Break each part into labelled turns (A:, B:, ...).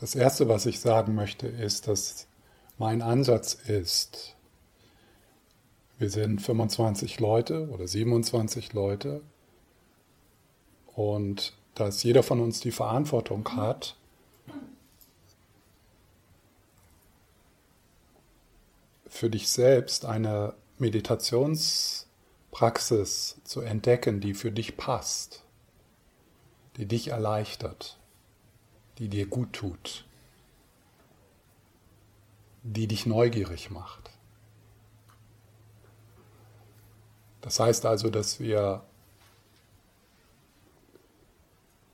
A: Das Erste, was ich sagen möchte, ist, dass mein Ansatz ist, wir sind 25 Leute oder 27 Leute und dass jeder von uns die Verantwortung hat, für dich selbst eine Meditationspraxis zu entdecken, die für dich passt, die dich erleichtert die dir gut tut, die dich neugierig macht. Das heißt also, dass wir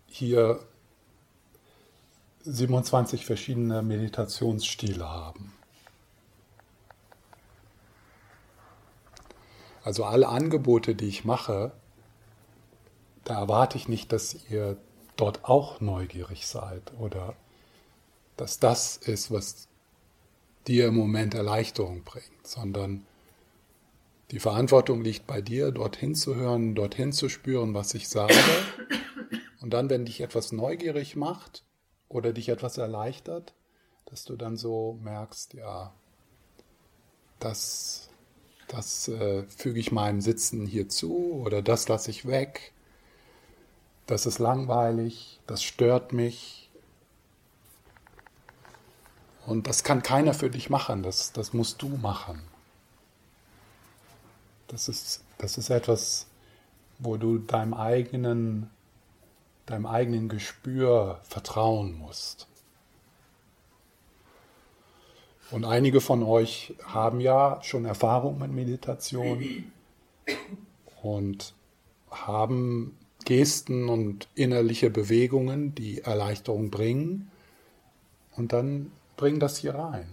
A: hier 27 verschiedene Meditationsstile haben. Also alle Angebote, die ich mache, da erwarte ich nicht, dass ihr dort auch neugierig seid oder dass das ist, was dir im Moment Erleichterung bringt, sondern die Verantwortung liegt bei dir, dorthin zu hören, dorthin zu spüren, was ich sage. Und dann, wenn dich etwas neugierig macht oder dich etwas erleichtert, dass du dann so merkst, ja, das, das äh, füge ich meinem Sitzen hier zu oder das lasse ich weg das ist langweilig, das stört mich. Und das kann keiner für dich machen, das, das musst du machen. Das ist, das ist etwas, wo du deinem eigenen, deinem eigenen Gespür vertrauen musst. Und einige von euch haben ja schon Erfahrung mit Meditation und haben Gesten und innerliche Bewegungen, die Erleichterung bringen. Und dann bring das hier rein.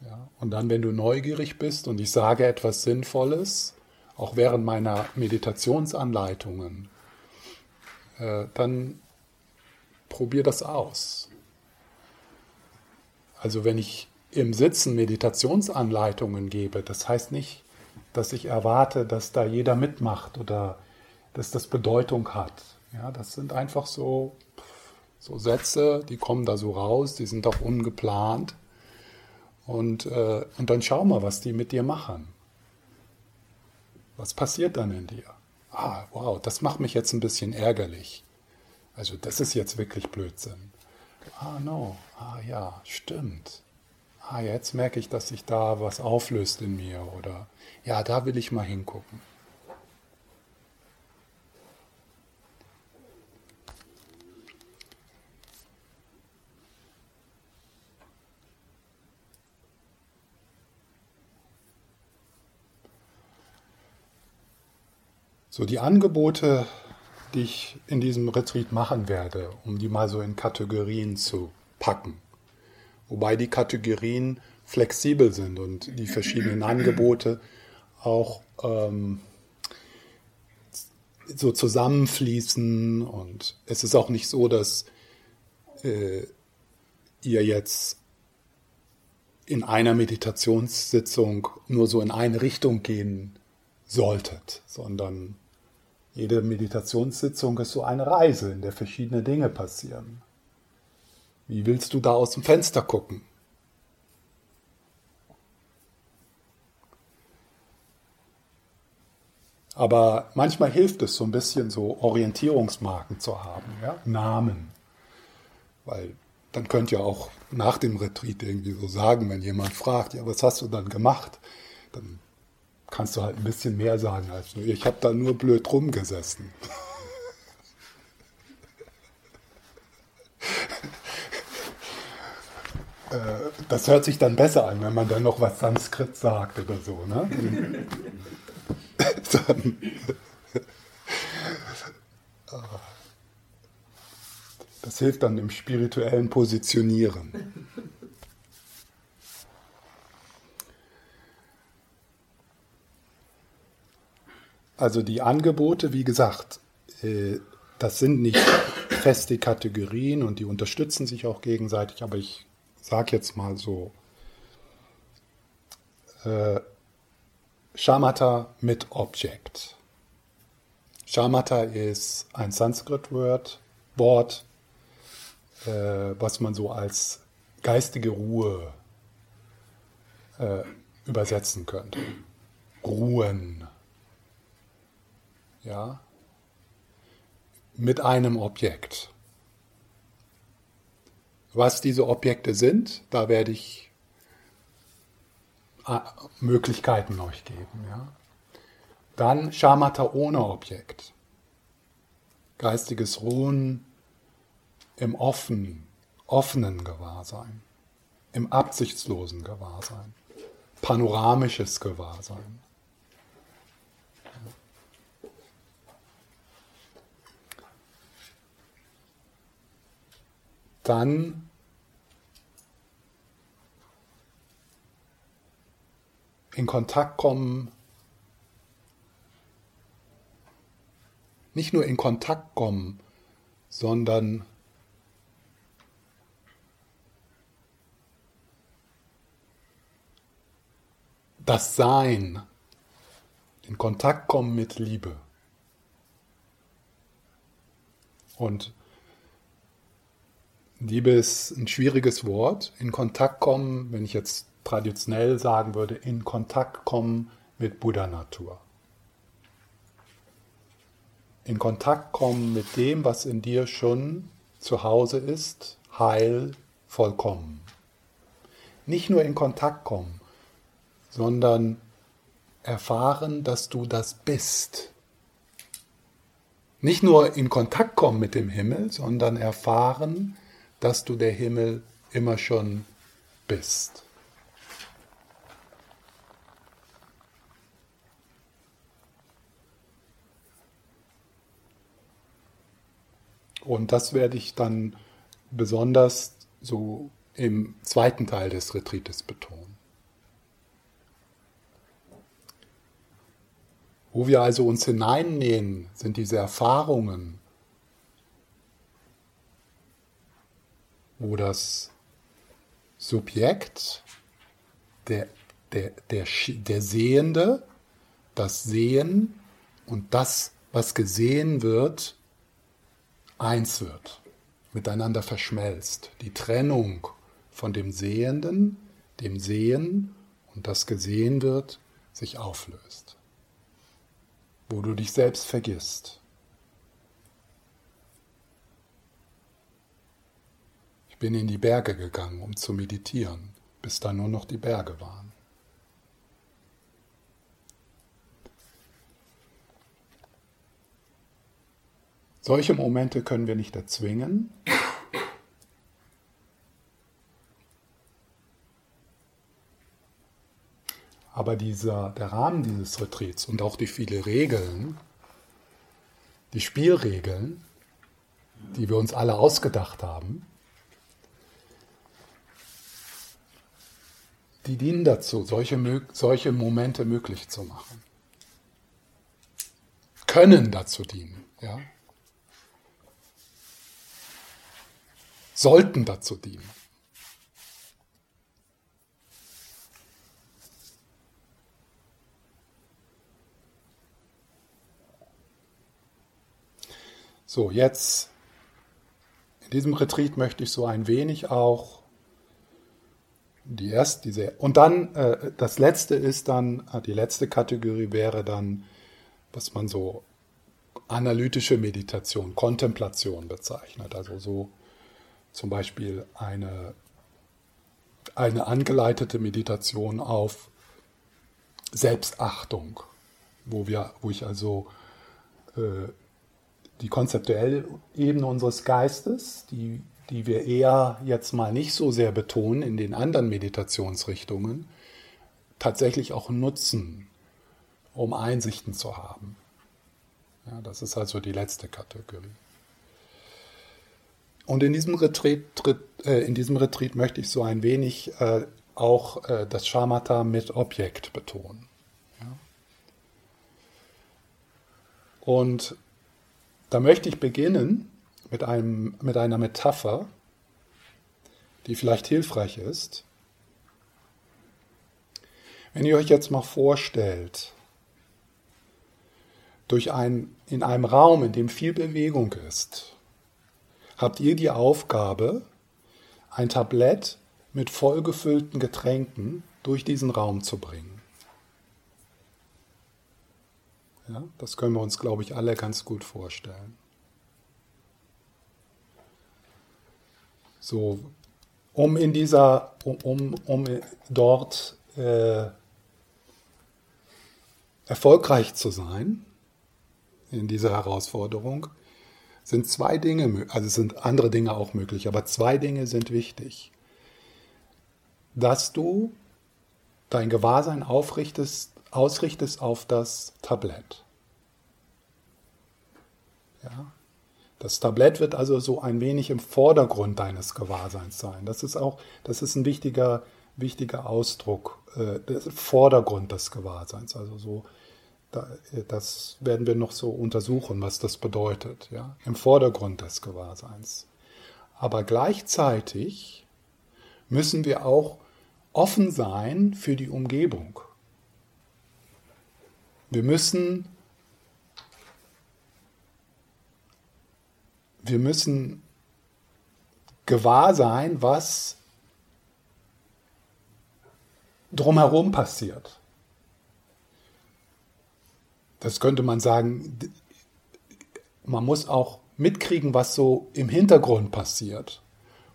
A: Ja, und dann, wenn du neugierig bist und ich sage etwas Sinnvolles, auch während meiner Meditationsanleitungen, äh, dann probier das aus. Also wenn ich im Sitzen Meditationsanleitungen gebe, das heißt nicht, dass ich erwarte, dass da jeder mitmacht oder dass das Bedeutung hat. Ja, das sind einfach so, so Sätze, die kommen da so raus, die sind auch ungeplant. Und, äh, und dann schau mal, was die mit dir machen. Was passiert dann in dir? Ah, wow, das macht mich jetzt ein bisschen ärgerlich. Also das ist jetzt wirklich Blödsinn. Ah, no, ah ja, stimmt. Ah, jetzt merke ich, dass sich da was auflöst in mir oder ja, da will ich mal hingucken. So, die Angebote, die ich in diesem Retreat machen werde, um die mal so in Kategorien zu packen. Wobei die Kategorien flexibel sind und die verschiedenen Angebote auch ähm, so zusammenfließen und es ist auch nicht so, dass äh, ihr jetzt in einer Meditationssitzung nur so in eine Richtung gehen solltet, sondern jede Meditationssitzung ist so eine Reise, in der verschiedene Dinge passieren. Wie willst du da aus dem Fenster gucken? Aber manchmal hilft es so ein bisschen so Orientierungsmarken zu haben, ja? Namen. Weil dann könnt ihr auch nach dem Retreat irgendwie so sagen, wenn jemand fragt, ja, was hast du dann gemacht? Dann kannst du halt ein bisschen mehr sagen als nur, ich habe da nur blöd rumgesessen. Äh, das hört sich dann besser an, wenn man dann noch was Sanskrit sagt oder so. Ne? dann, das hilft dann im spirituellen Positionieren. Also die Angebote, wie gesagt, äh, das sind nicht feste Kategorien und die unterstützen sich auch gegenseitig, aber ich sage jetzt mal so, äh, Shamatha mit Object. Shamatha ist ein Sanskrit-Wort, Wort, äh, was man so als geistige Ruhe äh, übersetzen könnte. Ruhen. Ja. Mit einem Objekt. Was diese Objekte sind, da werde ich äh, Möglichkeiten euch geben. Ja. Dann Shamatha ohne Objekt. Geistiges Ruhen im offenen, offenen Gewahrsein, im absichtslosen Gewahrsein, panoramisches Gewahrsein. Dann in Kontakt kommen, nicht nur in Kontakt kommen, sondern das Sein, in Kontakt kommen mit Liebe. Und Liebe ist ein schwieriges Wort. In Kontakt kommen, wenn ich jetzt traditionell sagen würde, in Kontakt kommen mit Buddha-Natur. In Kontakt kommen mit dem, was in dir schon zu Hause ist, heil, vollkommen. Nicht nur in Kontakt kommen, sondern erfahren, dass du das bist. Nicht nur in Kontakt kommen mit dem Himmel, sondern erfahren, dass du der Himmel immer schon bist. Und das werde ich dann besonders so im zweiten Teil des Retreates betonen. Wo wir also uns hineinnähen, sind diese Erfahrungen, wo das Subjekt, der, der, der, der Sehende, das Sehen und das, was gesehen wird, eins wird, miteinander verschmelzt. Die Trennung von dem Sehenden, dem Sehen und das gesehen wird, sich auflöst wo du dich selbst vergisst. Ich bin in die Berge gegangen, um zu meditieren, bis da nur noch die Berge waren. Solche Momente können wir nicht erzwingen, Aber dieser, der Rahmen dieses Retreats und auch die vielen Regeln, die Spielregeln, die wir uns alle ausgedacht haben, die dienen dazu, solche, solche Momente möglich zu machen. Können dazu dienen, ja. Sollten dazu dienen. So, jetzt in diesem Retreat möchte ich so ein wenig auch die erste, diese, und dann äh, das letzte ist dann, äh, die letzte Kategorie wäre dann, was man so analytische Meditation, Kontemplation bezeichnet. Also so zum Beispiel eine, eine angeleitete Meditation auf Selbstachtung, wo, wir, wo ich also äh, die konzeptuelle Ebene unseres Geistes, die, die wir eher jetzt mal nicht so sehr betonen in den anderen Meditationsrichtungen, tatsächlich auch nutzen, um Einsichten zu haben. Ja, das ist also die letzte Kategorie. Und in diesem Retreat, äh, in diesem Retreat möchte ich so ein wenig äh, auch äh, das Shamatha mit Objekt betonen. Ja. Und da möchte ich beginnen mit, einem, mit einer Metapher, die vielleicht hilfreich ist. Wenn ihr euch jetzt mal vorstellt, durch ein, in einem Raum, in dem viel Bewegung ist, habt ihr die Aufgabe, ein Tablett mit vollgefüllten Getränken durch diesen Raum zu bringen. Ja, das können wir uns, glaube ich, alle ganz gut vorstellen. So, um in dieser, um, um, dort äh, erfolgreich zu sein, in dieser Herausforderung, sind zwei Dinge, also sind andere Dinge auch möglich, aber zwei Dinge sind wichtig. Dass du dein Gewahrsein aufrichtest, ausrichtest auf das Tablett. Ja? Das Tablett wird also so ein wenig im Vordergrund deines Gewahrseins sein. Das ist auch, das ist ein wichtiger, wichtiger Ausdruck, äh, der Vordergrund des Gewahrseins. Also so das werden wir noch so untersuchen, was das bedeutet, ja, im Vordergrund des Gewahrseins. Aber gleichzeitig müssen wir auch offen sein für die Umgebung. Wir müssen, wir müssen gewahr sein, was drumherum passiert das könnte man sagen, man muss auch mitkriegen, was so im Hintergrund passiert.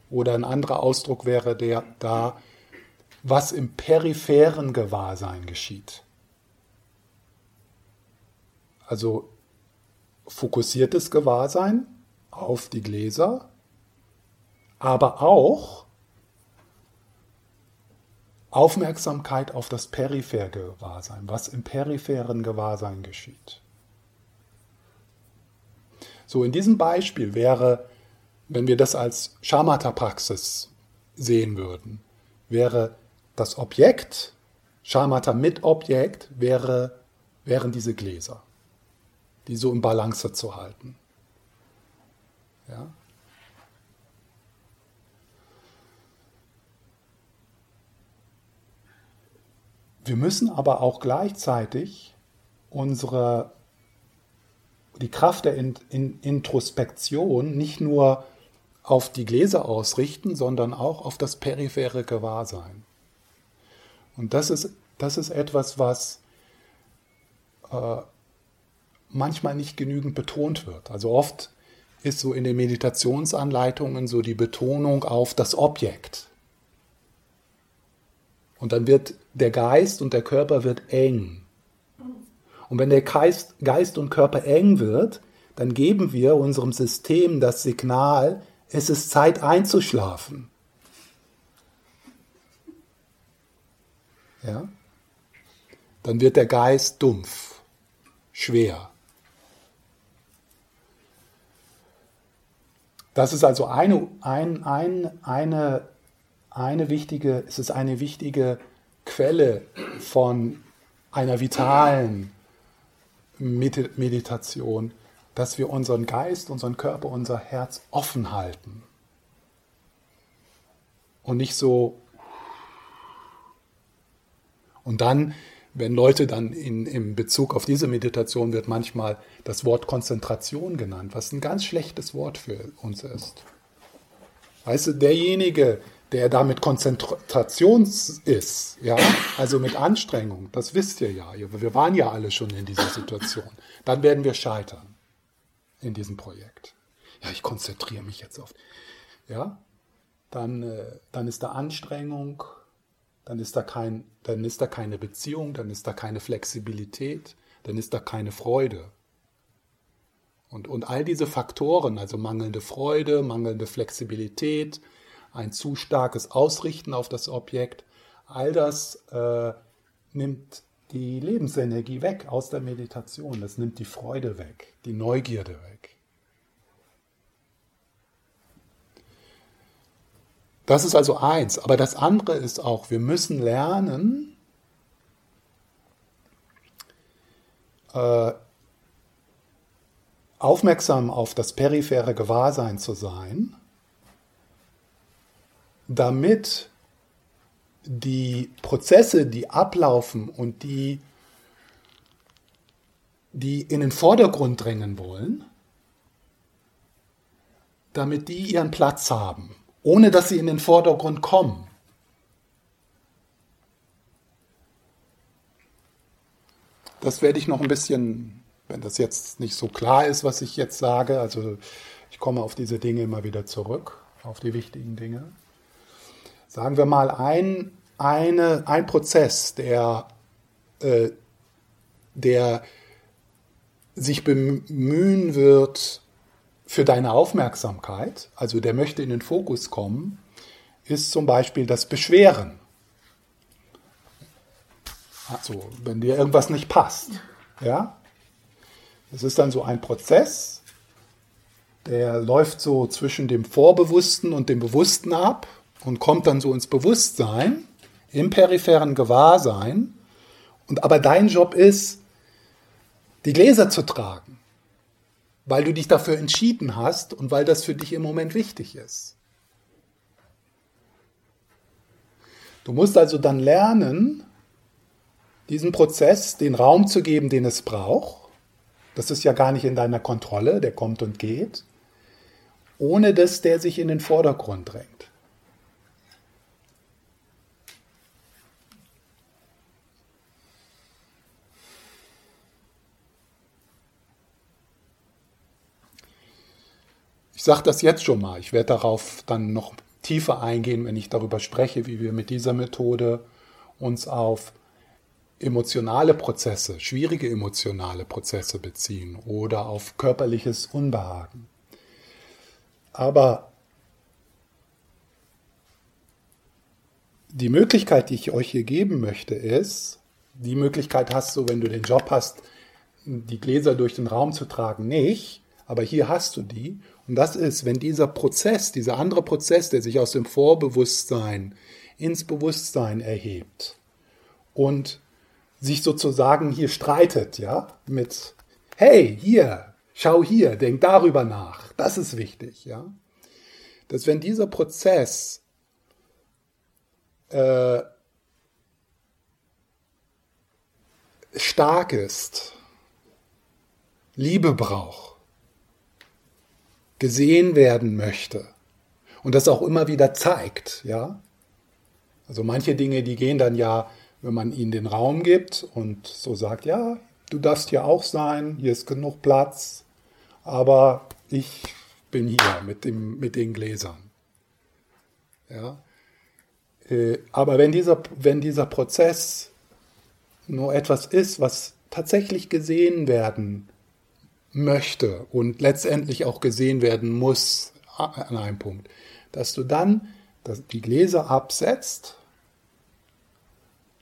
A: Oder ein anderer Ausdruck wäre der da, was im peripheren Gewahrsein geschieht. Also fokussiertes Gewahrsein auf die Gläser, aber auch Aufmerksamkeit auf das periphere Gewahrsein, was im peripheren Gewahrsein geschieht. So, in diesem Beispiel wäre, wenn wir das als Shamatha-Praxis sehen würden, wäre das Objekt, Shamatha mit Objekt, wäre, wären diese Gläser, die so im Balance zu halten. Ja? Wir müssen aber auch gleichzeitig unsere, die Kraft der in, in Introspektion nicht nur auf die Gläser ausrichten, sondern auch auf das periphere Gewahrsein. Und das ist, das ist etwas, was äh, manchmal nicht genügend betont wird. Also oft ist so in den Meditationsanleitungen so die Betonung auf das Objekt. Und dann wird der Geist und der Körper wird eng. Und wenn der Geist, Geist und Körper eng wird, dann geben wir unserem System das Signal, es ist Zeit einzuschlafen. Ja? Dann wird der Geist dumpf, schwer. Das ist also eine, ein, ein, eine eine wichtige, es ist eine wichtige Quelle von einer vitalen Meditation, dass wir unseren Geist, unseren Körper, unser Herz offen halten. Und nicht so. Und dann, wenn Leute dann in, im Bezug auf diese Meditation wird manchmal das Wort Konzentration genannt, was ein ganz schlechtes Wort für uns ist. Weißt du, derjenige, der da mit Konzentration ist, ja, also mit Anstrengung, das wisst ihr ja, wir waren ja alle schon in dieser Situation, dann werden wir scheitern in diesem Projekt. Ja, ich konzentriere mich jetzt auf, ja, dann, äh, dann ist da Anstrengung, dann ist da, kein, dann ist da keine Beziehung, dann ist da keine Flexibilität, dann ist da keine Freude. Und, und all diese Faktoren, also mangelnde Freude, mangelnde Flexibilität, ein zu starkes Ausrichten auf das Objekt, all das äh, nimmt die Lebensenergie weg aus der Meditation. Das nimmt die Freude weg, die Neugierde weg. Das ist also eins. Aber das andere ist auch, wir müssen lernen, äh, aufmerksam auf das periphere Gewahrsein zu sein damit die Prozesse, die ablaufen und die, die in den Vordergrund drängen wollen, damit die ihren Platz haben, ohne dass sie in den Vordergrund kommen. Das werde ich noch ein bisschen, wenn das jetzt nicht so klar ist, was ich jetzt sage, also ich komme auf diese Dinge immer wieder zurück, auf die wichtigen Dinge. Sagen wir mal, ein, eine, ein Prozess, der, äh, der sich bemühen wird für deine Aufmerksamkeit, also der möchte in den Fokus kommen, ist zum Beispiel das Beschweren. Also, wenn dir irgendwas nicht passt. Ja? Das ist dann so ein Prozess, der läuft so zwischen dem Vorbewussten und dem Bewussten ab und kommt dann so ins Bewusstsein, im peripheren Gewahrsein. Und aber dein Job ist, die Gläser zu tragen, weil du dich dafür entschieden hast und weil das für dich im Moment wichtig ist. Du musst also dann lernen, diesen Prozess den Raum zu geben, den es braucht. Das ist ja gar nicht in deiner Kontrolle, der kommt und geht, ohne dass der sich in den Vordergrund drängt. Ich sage das jetzt schon mal. Ich werde darauf dann noch tiefer eingehen, wenn ich darüber spreche, wie wir mit dieser Methode uns auf emotionale Prozesse, schwierige emotionale Prozesse beziehen oder auf körperliches Unbehagen. Aber die Möglichkeit, die ich euch hier geben möchte, ist, die Möglichkeit hast du, wenn du den Job hast, die Gläser durch den Raum zu tragen, nicht, aber hier hast du die. Und das ist, wenn dieser Prozess, dieser andere Prozess, der sich aus dem Vorbewusstsein ins Bewusstsein erhebt und sich sozusagen hier streitet, ja, mit, hey, hier, schau hier, denk darüber nach. Das ist wichtig, ja. Dass wenn dieser Prozess äh, stark ist, Liebe braucht, gesehen werden möchte und das auch immer wieder zeigt, ja. Also manche Dinge, die gehen dann ja wenn man ihnen den Raum gibt und so sagt, ja, du darfst hier auch sein, hier ist genug Platz, aber ich bin hier mit, dem, mit den Gläsern. Ja? Äh, aber wenn dieser, wenn dieser Prozess nur etwas ist, was tatsächlich gesehen werden möchte und letztendlich auch gesehen werden muss an einem Punkt, dass du dann die Gläser absetzt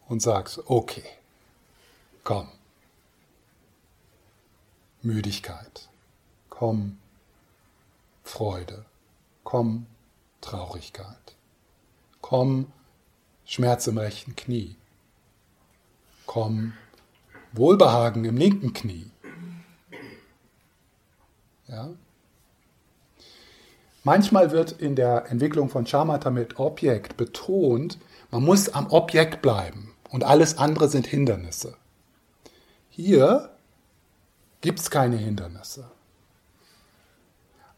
A: und sagst, okay, komm. Müdigkeit, komm, Freude, komm, Traurigkeit, komm, Schmerz im rechten Knie, komm, Wohlbehagen im linken Knie. Ja? Manchmal wird in der Entwicklung von Shamatha mit Objekt betont, man muss am Objekt bleiben und alles andere sind Hindernisse. Hier gibt es keine Hindernisse.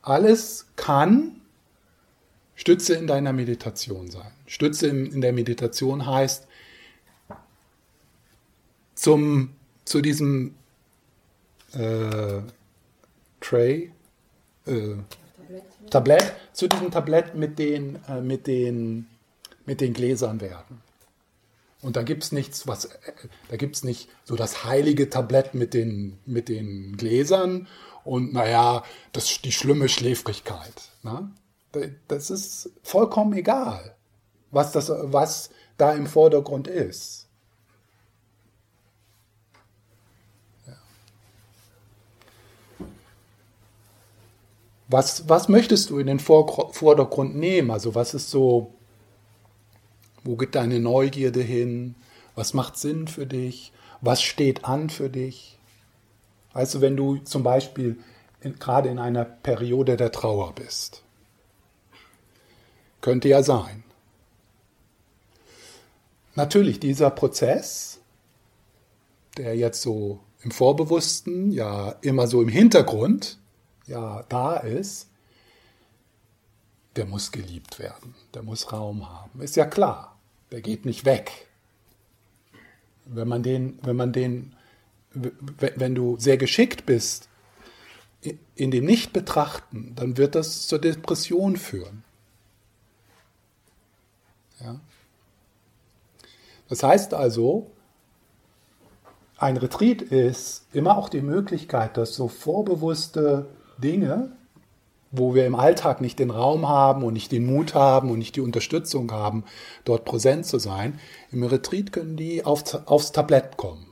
A: Alles kann Stütze in deiner Meditation sein. Stütze in der Meditation heißt, zum, zu diesem äh, Tray, äh, Tablett, zu diesem Tablett mit den, äh, mit den, mit den Gläsern werden. Und da gibt es nichts, was, da gibt es nicht so das heilige Tablett mit den, mit den Gläsern und naja, das, die schlimme Schläfrigkeit. Ne? Das ist vollkommen egal, was, das, was da im Vordergrund ist. Was, was möchtest du in den Vordergrund nehmen? Also was ist so wo geht deine Neugierde hin? Was macht Sinn für dich? Was steht an für dich? Also wenn du zum Beispiel in, gerade in einer Periode der Trauer bist. Könnte ja sein. Natürlich, dieser Prozess, der jetzt so im Vorbewussten, ja immer so im Hintergrund, ja da ist, der muss geliebt werden, der muss Raum haben. Ist ja klar, der geht nicht weg. Wenn man den, wenn man den, wenn du sehr geschickt bist in dem Nicht-Betrachten, dann wird das zur Depression führen. Ja? Das heißt also, ein Retreat ist immer auch die Möglichkeit, dass so vorbewusste Dinge, wo wir im Alltag nicht den Raum haben und nicht den Mut haben und nicht die Unterstützung haben, dort präsent zu sein, im Retreat können die auf, aufs Tablett kommen.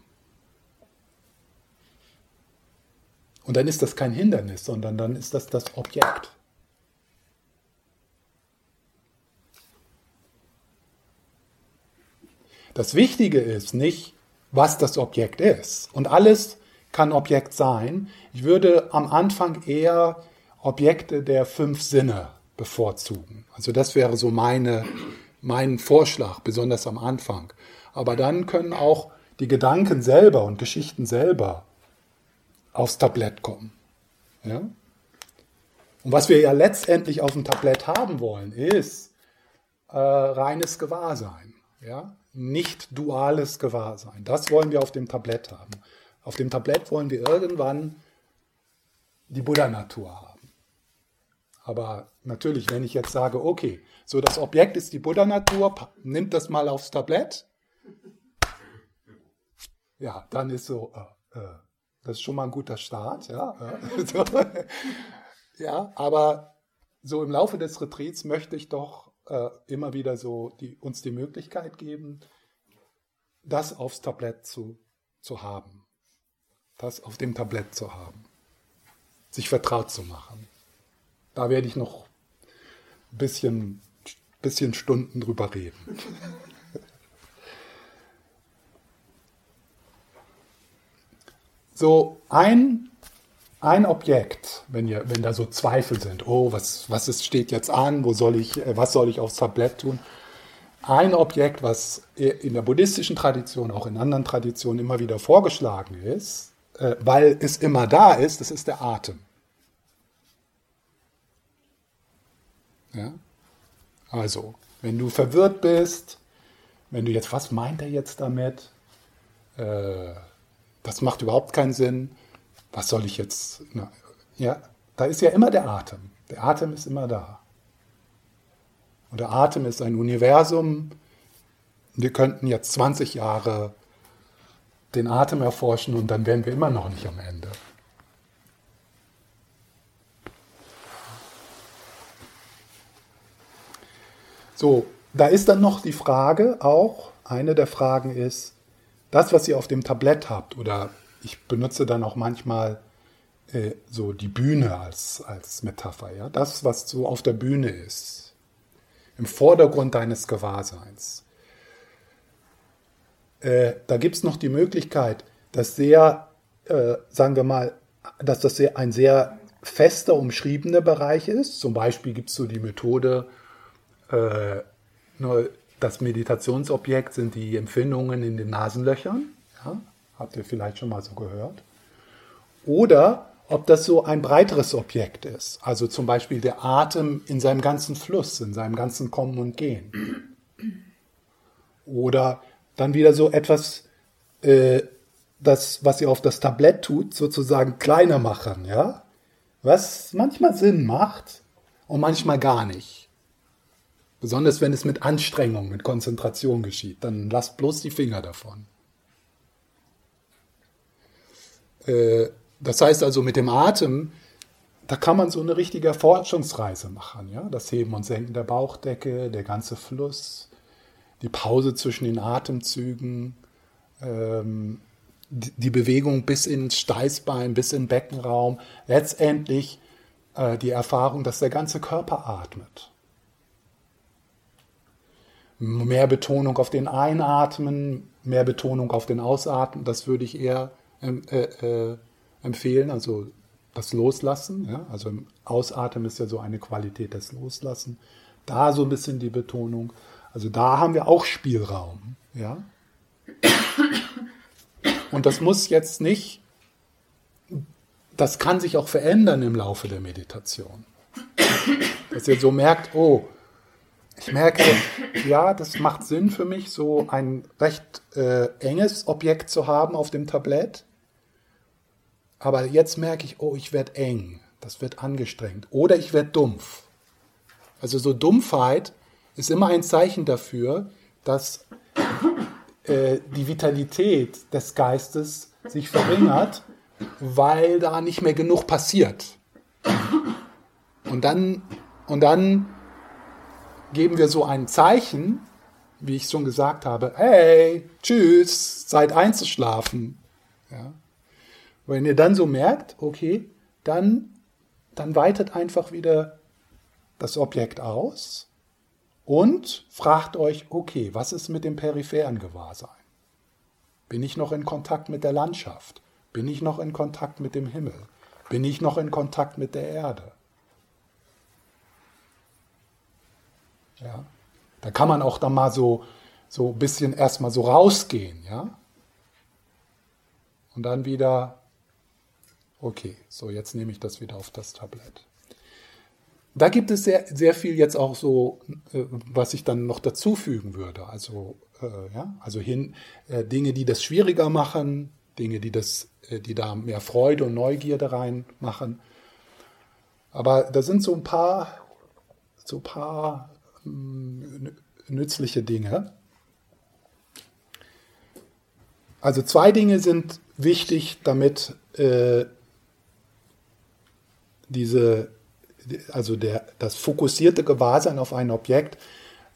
A: Und dann ist das kein Hindernis, sondern dann ist das das Objekt. Das Wichtige ist nicht, was das Objekt ist. Und alles kann Objekt sein. Ich würde am Anfang eher Objekte der fünf Sinne bevorzugen. Also das wäre so meine, mein Vorschlag, besonders am Anfang. Aber dann können auch die Gedanken selber und Geschichten selber aufs Tablett kommen. Ja? Und was wir ja letztendlich auf dem Tablett haben wollen, ist äh, reines Gewahrsein. Ja? nicht duales Gewahrsein. Das wollen wir auf dem Tablett haben. Auf dem Tablett wollen wir irgendwann die Buddha-Natur haben. Aber natürlich, wenn ich jetzt sage, okay, so das Objekt ist die Buddha-Natur, nimmt das mal aufs Tablett. Ja, dann ist so, äh, äh, das ist schon mal ein guter Start. Ja, äh, ja aber so im Laufe des Retreats möchte ich doch äh, immer wieder so die, uns die Möglichkeit geben, das aufs Tablett zu, zu haben. Das auf dem Tablett zu haben. Sich vertraut zu machen. Da werde ich noch ein bisschen, bisschen Stunden drüber reden. So, ein ein Objekt, wenn, ihr, wenn da so Zweifel sind, oh, was, was ist, steht jetzt an, wo soll ich, äh, was soll ich aufs Tablett tun? Ein Objekt, was in der buddhistischen Tradition, auch in anderen Traditionen immer wieder vorgeschlagen ist, äh, weil es immer da ist, das ist der Atem. Ja? Also, wenn du verwirrt bist, wenn du jetzt, was meint er jetzt damit? Äh, das macht überhaupt keinen Sinn was soll ich jetzt? Na, ja, da ist ja immer der Atem. Der Atem ist immer da. Und der Atem ist ein Universum. Wir könnten jetzt 20 Jahre den Atem erforschen und dann wären wir immer noch nicht am Ende. So, da ist dann noch die Frage auch, eine der Fragen ist, das, was ihr auf dem Tablett habt oder ich benutze dann auch manchmal äh, so die Bühne als, als Metapher. Ja? Das, was so auf der Bühne ist, im Vordergrund deines Gewahrseins. Äh, da gibt es noch die Möglichkeit, dass sehr, äh, sagen wir mal, dass das sehr, ein sehr fester, umschriebener Bereich ist. Zum Beispiel gibt es so die Methode, äh, das Meditationsobjekt sind die Empfindungen in den Nasenlöchern. Ja? Habt ihr vielleicht schon mal so gehört? Oder ob das so ein breiteres Objekt ist. Also zum Beispiel der Atem in seinem ganzen Fluss, in seinem ganzen Kommen und Gehen. Oder dann wieder so etwas, äh, das, was ihr auf das Tablett tut, sozusagen kleiner machen, ja? Was manchmal Sinn macht und manchmal gar nicht. Besonders wenn es mit Anstrengung, mit Konzentration geschieht, dann lasst bloß die Finger davon. Äh, das heißt also mit dem Atem, da kann man so eine richtige Forschungsreise machen. Ja? Das Heben und Senken der Bauchdecke, der ganze Fluss, die Pause zwischen den Atemzügen, ähm, die, Bewegung bis ins Steißbein, bis in den Beckenraum. Letztendlich äh, die Erfahrung, dass der ganze Körper atmet. Mehr Betonung auf den Einatmen, mehr Betonung auf den Ausatmen, das würde ich eher ähm, äh, äh, empfehlen, also das Loslassen. Ja? Also im Ausatmen ist ja so eine Qualität des Loslassen. Da so ein bisschen die Betonung. Also da haben wir auch Spielraum. Ja? Und das muss jetzt nicht, das kann sich auch verändern im Laufe der Meditation. Dass ihr so merkt, oh, ich merke, ja, das macht Sinn für mich, so ein recht äh, enges Objekt zu haben auf dem Tablett. Aber jetzt merke ich, oh, ich werde eng, das wird angestrengt. Oder ich werde dumpf. Also so Dumpfheit ist immer ein Zeichen dafür, dass äh, die Vitalität des Geistes sich verringert, weil da nicht mehr genug passiert. Und dann, und dann geben wir so ein Zeichen, wie ich schon gesagt habe, hey, tschüss, Zeit einzuschlafen. Ja. Wenn ihr dann so merkt, okay, dann, dann weitet einfach wieder das Objekt aus und fragt euch, okay, was ist mit dem peripheren Gewahrsein? Bin ich noch in Kontakt mit der Landschaft? Bin ich noch in Kontakt mit dem Himmel? Bin ich noch in Kontakt mit der Erde? Ja, da kann man auch dann mal so, so ein bisschen erstmal so rausgehen, ja? Und dann wieder, okay, so jetzt nehme ich das wieder auf das Tablett. Da gibt es sehr, sehr viel jetzt auch so, äh, was ich dann noch dazufügen würde. Also, äh, ja, also hin, äh, Dinge, die das schwieriger machen, Dinge, die, das, äh, die da mehr Freude und Neugierde reinmachen. Aber da sind so ein paar, so ein paar nützliche Dinge. Also zwei Dinge sind wichtig, damit äh, diese, also der, das fokussierte Gewahrsein auf ein Objekt,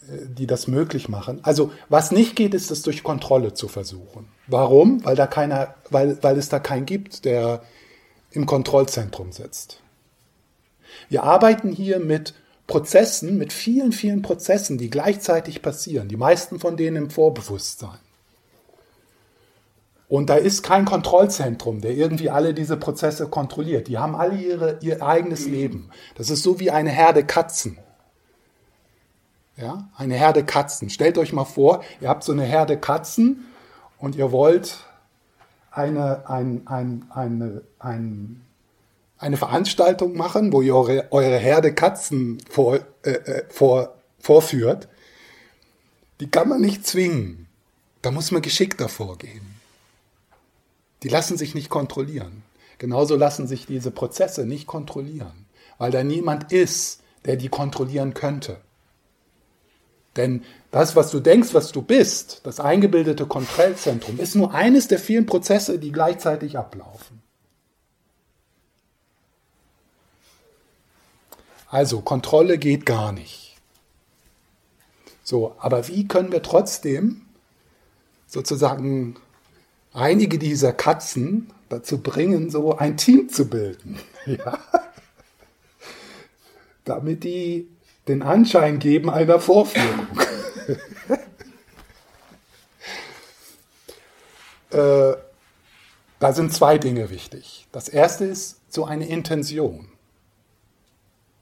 A: äh, die das möglich machen. Also was nicht geht, ist es durch Kontrolle zu versuchen. Warum? Weil da keiner, weil, weil es da keinen gibt, der im Kontrollzentrum sitzt. Wir arbeiten hier mit Prozessen, mit vielen, vielen Prozessen, die gleichzeitig passieren, die meisten von denen im Vorbewusstsein. Und da ist kein Kontrollzentrum, der irgendwie alle diese Prozesse kontrolliert. Die haben alle ihre, ihr eigenes Leben. Das ist so wie eine Herde Katzen. Ja, eine Herde Katzen. Stellt euch mal vor, ihr habt so eine Herde Katzen und ihr wollt eine, ein, ein, eine, ein, eine Veranstaltung machen, wo ihr eure, eure Herde Katzen vor, äh, äh, vor, vorführt, die kann man nicht zwingen. Da muss man geschickter vorgehen. Die lassen sich nicht kontrollieren. Genauso lassen sich diese Prozesse nicht kontrollieren, weil da niemand ist, der die kontrollieren könnte. Denn das, was du denkst, was du bist, das eingebildete Kontrollzentrum, ist nur eines der vielen Prozesse, die gleichzeitig ablaufen. Also Kontrolle geht gar nicht. So, aber wie können wir trotzdem sozusagen einige dieser Katzen dazu bringen, so ein Team zu bilden? Ja? Damit die den Anschein geben einer Vorführung. äh, da sind zwei Dinge wichtig. Das erste ist so eine Intention.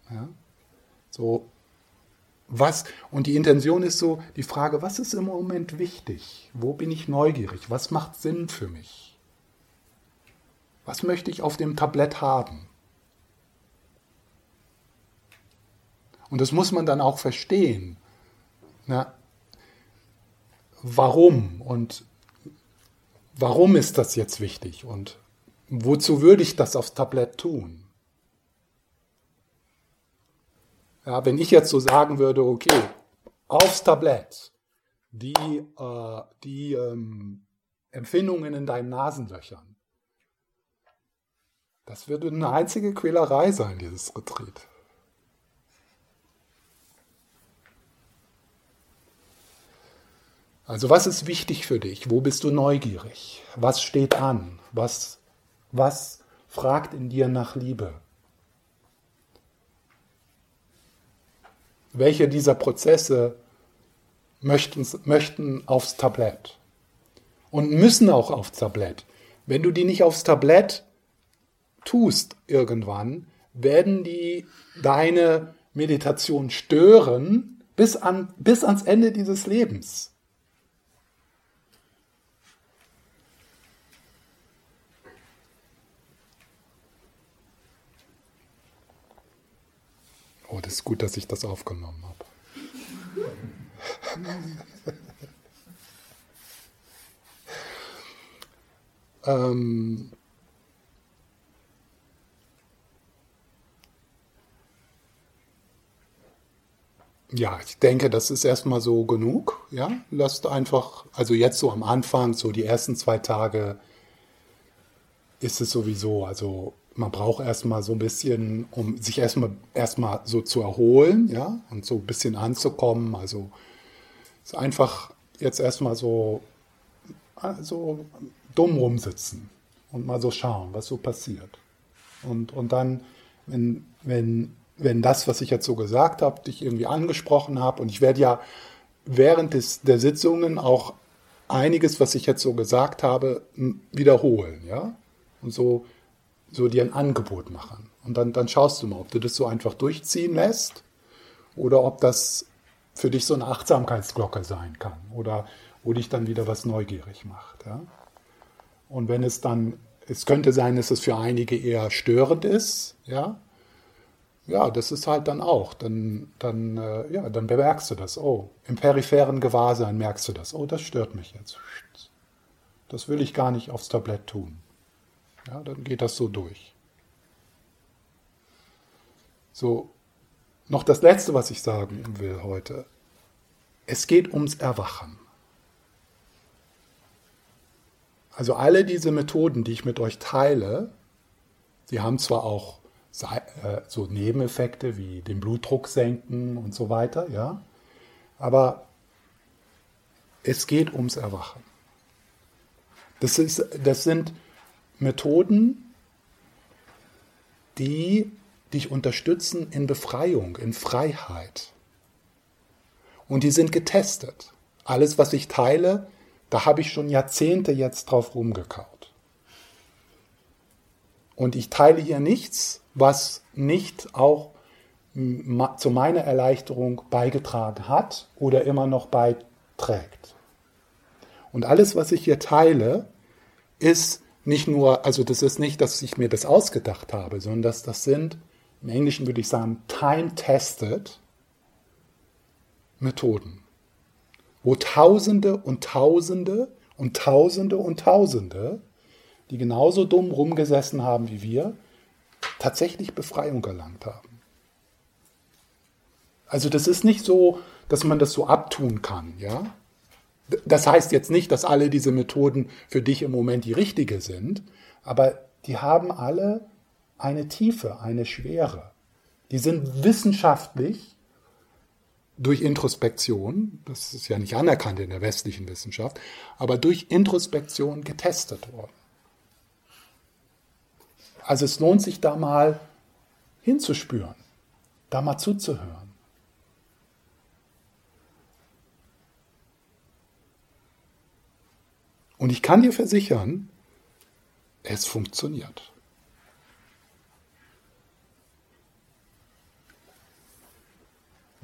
A: Ja? So, was, und die Intention ist so die Frage, was ist im Moment wichtig? Wo bin ich neugierig? Was macht Sinn für mich? Was möchte ich auf dem Tablett haben? Und das muss man dann auch verstehen. Na, warum und warum ist das jetzt wichtig und wozu würde ich das aufs Tablett tun? Ja, wenn ich jetzt so sagen würde, okay, aufs Tablett, die, äh, die ähm, Empfindungen in deinen Nasenlöchern, das würde eine einzige Quälerei sein, dieses Retreat. Also was ist wichtig für dich? Wo bist du neugierig? Was steht an? Was, was fragt in dir nach Liebe? Welche dieser Prozesse möchten, möchten aufs Tablett und müssen auch aufs Tablett. Wenn du die nicht aufs Tablett tust irgendwann, werden die deine Meditation stören bis, an, bis ans Ende dieses Lebens. Oh, das ist gut, dass ich das aufgenommen habe. ähm, Ja, ich denke, das ist erstmal so genug. Ja, lasst einfach, also jetzt so am Anfang, so die ersten zwei Tage ist es sowieso, also man braucht erstmal so ein bisschen, um sich erstmal erstmal so zu erholen, ja, und so ein bisschen anzukommen. Also ist einfach jetzt erstmal so, also dumm rumsitzen und mal so schauen, was so passiert. Und, und dann, wenn, wenn wenn das, was ich jetzt so gesagt habe, dich irgendwie angesprochen habe, und ich werde ja während des, der Sitzungen auch einiges, was ich jetzt so gesagt habe, wiederholen, ja, und so, so dir ein Angebot machen. Und dann, dann schaust du mal, ob du das so einfach durchziehen lässt oder ob das für dich so eine Achtsamkeitsglocke sein kann oder wo dich dann wieder was neugierig macht. Ja? Und wenn es dann, es könnte sein, dass es für einige eher störend ist, ja, ja, das ist halt dann auch, dann, dann, äh, ja, dann bemerkst du das. Oh, im peripheren Gewahrsein merkst du das. Oh, das stört mich jetzt. Das will ich gar nicht aufs Tablett tun. Ja, dann geht das so durch. So, noch das Letzte, was ich sagen will heute. Es geht ums Erwachen. Also alle diese Methoden, die ich mit euch teile, sie haben zwar auch äh, so Nebeneffekte wie den Blutdruck senken und so weiter, ja. Aber es geht ums Erwachen. Das, ist, das sind Methoden, die dich unterstützen in Befreiung, in Freiheit. Und die sind getestet. Alles, was ich teile, da habe ich schon Jahrzehnte jetzt drauf rumgekaut. Und ich teile hier nichts, was nicht auch zu meiner Erleichterung beigetragen hat oder immer noch beiträgt. Und alles, was ich hier teile, ist nicht nur, also das ist nicht, dass ich mir das ausgedacht habe, sondern dass das sind, im Englischen würde ich sagen, time-tested Methoden, wo Tausende und Tausende und Tausende und Tausende, die genauso dumm rumgesessen haben wie wir, tatsächlich Befreiung erlangt haben. Also das ist nicht so, dass man das so abtun kann, ja. Das heißt jetzt nicht, dass alle diese Methoden für dich im Moment die richtige sind, aber die haben alle eine Tiefe, eine Schwere. Die sind wissenschaftlich durch Introspektion, das ist ja nicht anerkannt in der westlichen Wissenschaft, aber durch Introspektion getestet worden. Also es lohnt sich da mal hinzuspüren, da mal zuzuhören. Und ich kann dir versichern, es funktioniert.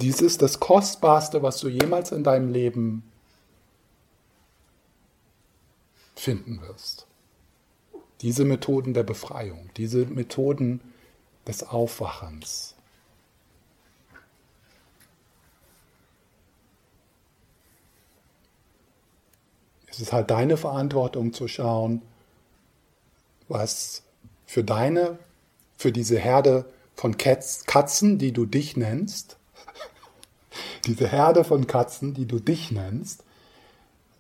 A: Dies ist das Kostbarste, was du jemals in deinem Leben finden wirst. Diese Methoden der Befreiung, diese Methoden des Aufwachens. Es ist halt deine Verantwortung zu schauen, was für deine, für diese Herde von Katzen, die du dich nennst, diese Herde von Katzen, die du dich nennst,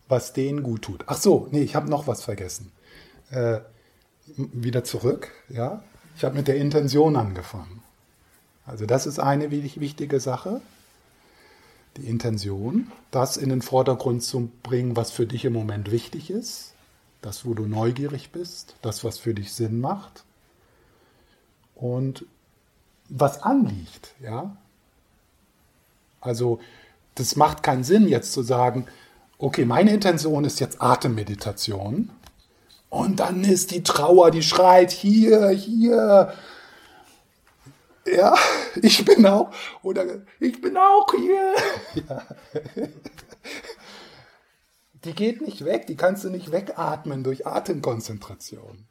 A: was denen gut tut. Ach so, nee, ich habe noch was vergessen. Äh, wieder zurück. Ja? Ich habe mit der Intention angefangen. Also das ist eine wichtige Sache. Die Intention, das in den Vordergrund zu bringen, was für dich im Moment wichtig ist, das, wo du neugierig bist, das, was für dich Sinn macht und was anliegt. Ja? Also das macht keinen Sinn jetzt zu sagen, okay, meine Intention ist jetzt Atemmeditation und dann ist die Trauer, die schreit, hier, hier. Ja, ich bin auch, oder ich bin auch hier. Ja. Die geht nicht weg, die kannst du nicht wegatmen durch Atemkonzentration.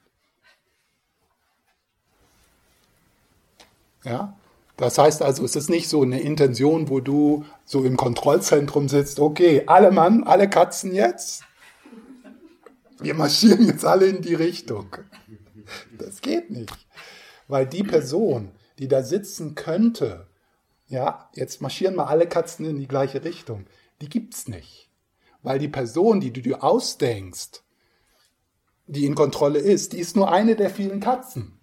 A: Ja, Das heißt also, es ist nicht so eine Intention, wo du so im Kontrollzentrum sitzt, okay, alle Mann, alle Katzen jetzt. Wir marschieren jetzt alle in die Richtung. Das geht nicht. Weil die Person, die da sitzen könnte, ja, jetzt marschieren mal alle Katzen in die gleiche Richtung, die gibt's nicht. Weil die Person, die du dir ausdenkst, die in Kontrolle ist, die ist nur eine der vielen Katzen.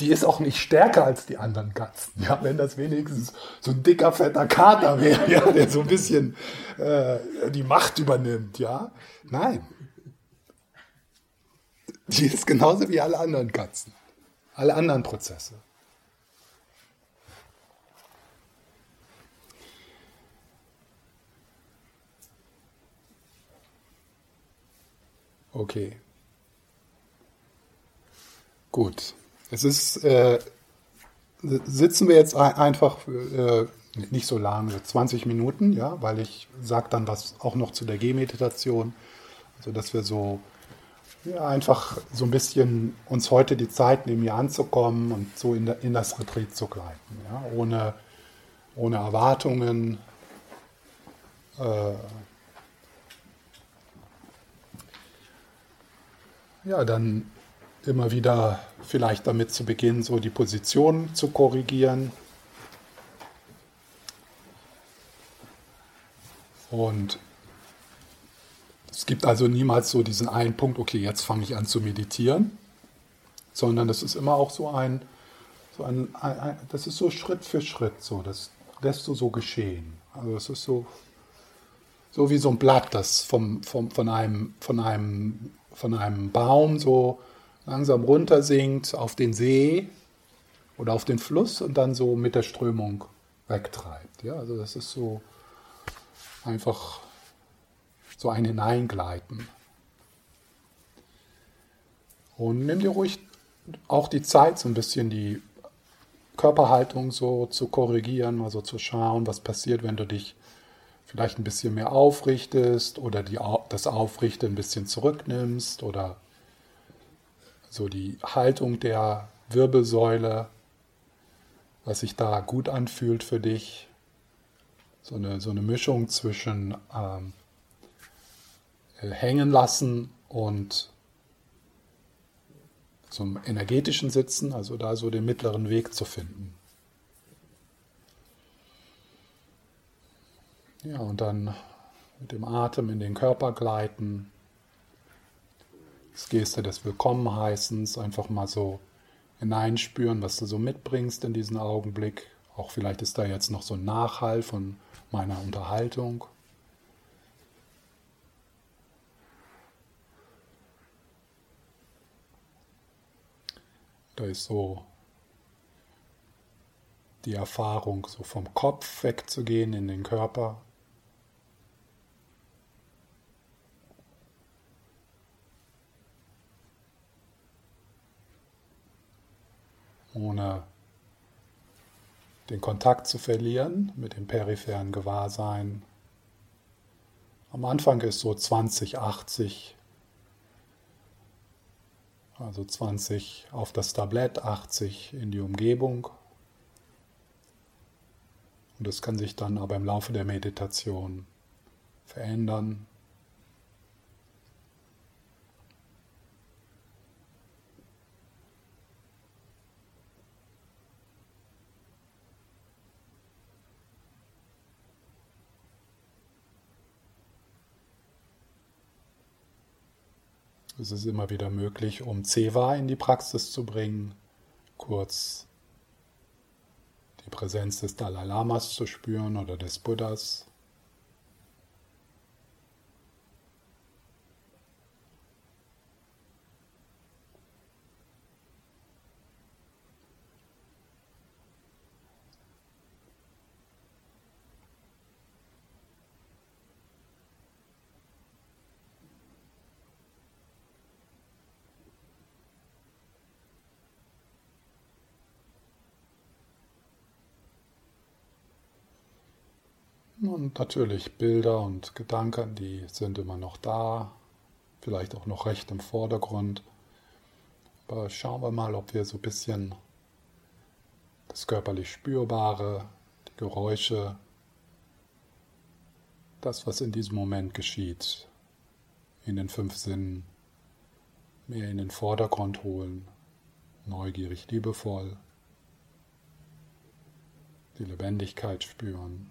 A: Die ist auch nicht stärker als die anderen Katzen. Ja, wenn das wenigstens so ein dicker, fetter Kater wäre, ja, der so ein bisschen äh, die Macht übernimmt, ja. Nein. Die ist genauso wie alle anderen Katzen. Alle anderen Prozesse. Okay. Gut. Es ist, äh, sitzen wir jetzt einfach äh, nicht so lang, 20 Minuten, ja, weil ich sage dann was auch noch zu der Gehmeditation, also dass wir so ja, einfach so ein bisschen uns heute die Zeit nehmen, hier anzukommen und so in, in das Retreat zu gleiten, ja, ohne, ohne Erwartungen. Äh, ja, dann immer wieder vielleicht damit zu beginnen, so die Position zu korrigieren. Und es gibt also niemals so diesen einen Punkt, okay, jetzt fange ich an zu meditieren, sondern das ist immer auch so ein, so ein, ein, das ist so Schritt für Schritt, so, das lässt du so geschehen. Also es ist so, so wie so ein Blatt, das vom, vom, von, einem, von, einem, von einem Baum so langsam runtersinkt auf den See oder auf den Fluss und dann so mit der Strömung wegtreibt. Ja, also das ist so einfach so ein Hineingleiten. Und nimm dir ruhig auch die Zeit, so ein bisschen die Körperhaltung so zu korrigieren, also zu schauen, was passiert, wenn du dich vielleicht ein bisschen mehr aufrichtest oder die, das Aufrichten ein bisschen zurücknimmst oder so die Haltung der Wirbelsäule, was sich da gut anfühlt für dich. So eine, so eine Mischung zwischen ähm, äh, hängen lassen und zum energetischen Sitzen, also da so den mittleren Weg zu finden. Ja, und dann mit dem Atem in den Körper gleiten. Das Geste des Willkommenheißens, einfach mal so hineinspüren, was du so mitbringst in diesen Augenblick. Auch vielleicht ist da jetzt noch so ein Nachhall von meiner Unterhaltung. Da ist so die Erfahrung, so vom Kopf wegzugehen in den Körper. Ohne den Kontakt zu verlieren mit dem peripheren Gewahrsein. Am Anfang ist so 20, 80, also 20 auf das Tablett, 80 in die Umgebung. Und das kann sich dann aber im Laufe der Meditation verändern. Es ist immer wieder möglich, um Zewa in die Praxis zu bringen, kurz die Präsenz des Dalai Lamas zu spüren oder des Buddhas. Natürlich Bilder und Gedanken, die sind immer noch da, vielleicht auch noch recht im Vordergrund. Aber schauen wir mal, ob wir so ein bisschen das körperlich Spürbare, die Geräusche, das, was in diesem Moment geschieht, in den fünf Sinnen mehr in den Vordergrund holen, neugierig, liebevoll, die Lebendigkeit spüren.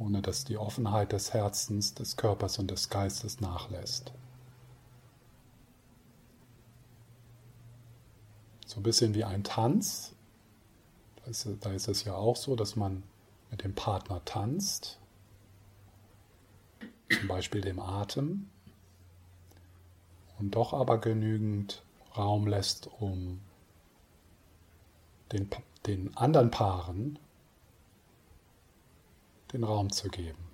A: Ohne dass die Offenheit des Herzens, des Körpers und des Geistes nachlässt. So ein bisschen wie ein Tanz. Da ist, da ist es ja auch so, dass man mit dem Partner tanzt, zum Beispiel dem Atem, und doch aber genügend Raum lässt, um den, den anderen Paaren den Raum zu geben,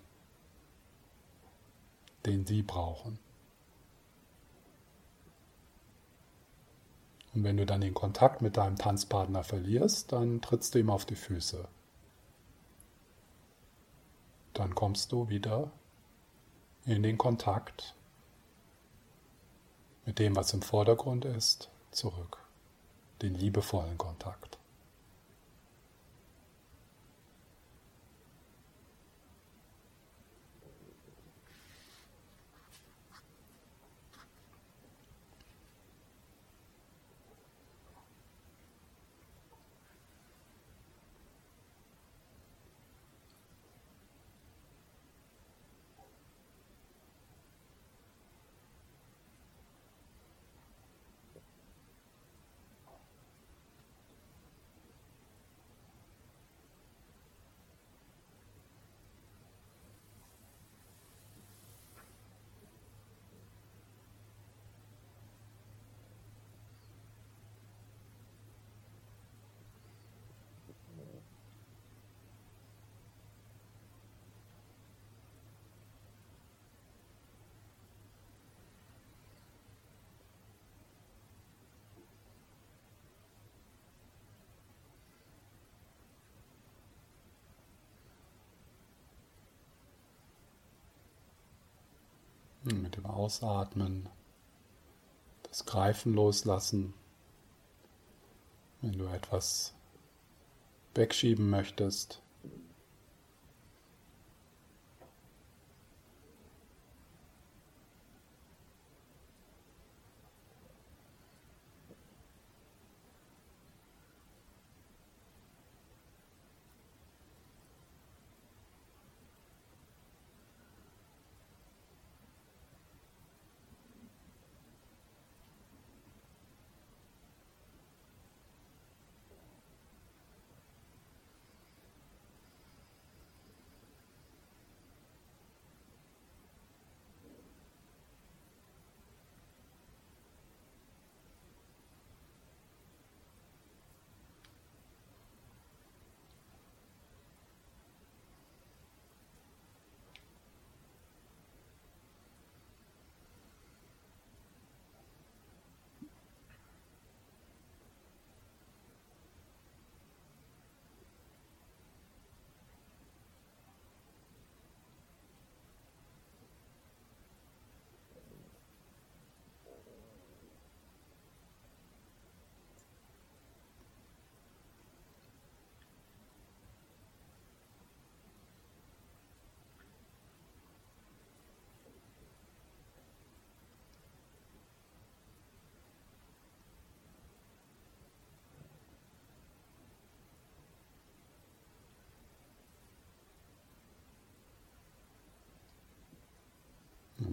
A: den sie brauchen. Und wenn du dann den Kontakt mit deinem Tanzpartner verlierst, dann trittst du ihm auf die Füße. Dann kommst du wieder in den Kontakt mit dem, was im Vordergrund ist, zurück. Den liebevollen Kontakt. Mit dem Ausatmen das Greifen loslassen. Wenn du etwas wegschieben möchtest,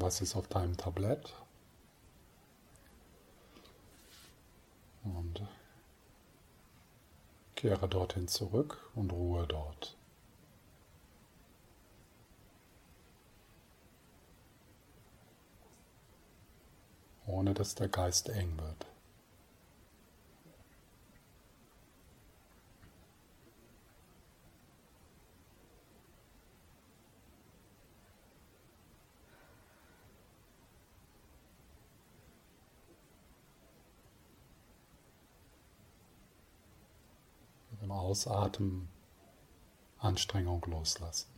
A: Was ist auf deinem Tablett? Und kehre dorthin zurück und ruhe dort. Ohne dass der Geist eng wird. Ausatmen Anstrengung loslassen.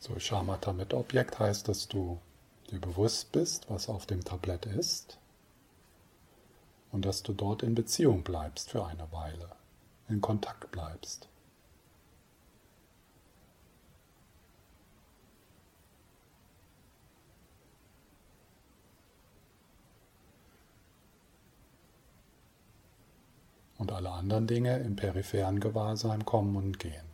A: So, Shamatha mit Objekt heißt, dass du dir bewusst bist, was auf dem Tablett ist und dass du dort in Beziehung bleibst für eine Weile, in Kontakt bleibst. Und alle anderen Dinge im peripheren Gewahrsein kommen und gehen.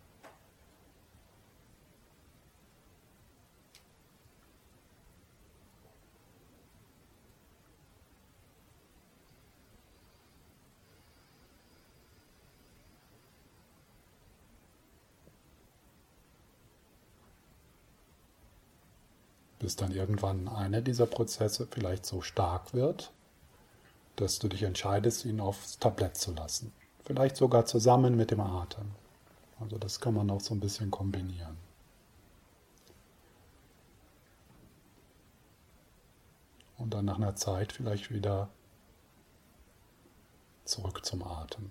A: Bis dann irgendwann einer dieser Prozesse vielleicht so stark wird, dass du dich entscheidest, ihn aufs Tablett zu lassen. Vielleicht sogar zusammen mit dem Atem. Also das kann man auch so ein bisschen kombinieren. Und dann nach einer Zeit vielleicht wieder zurück zum Atem.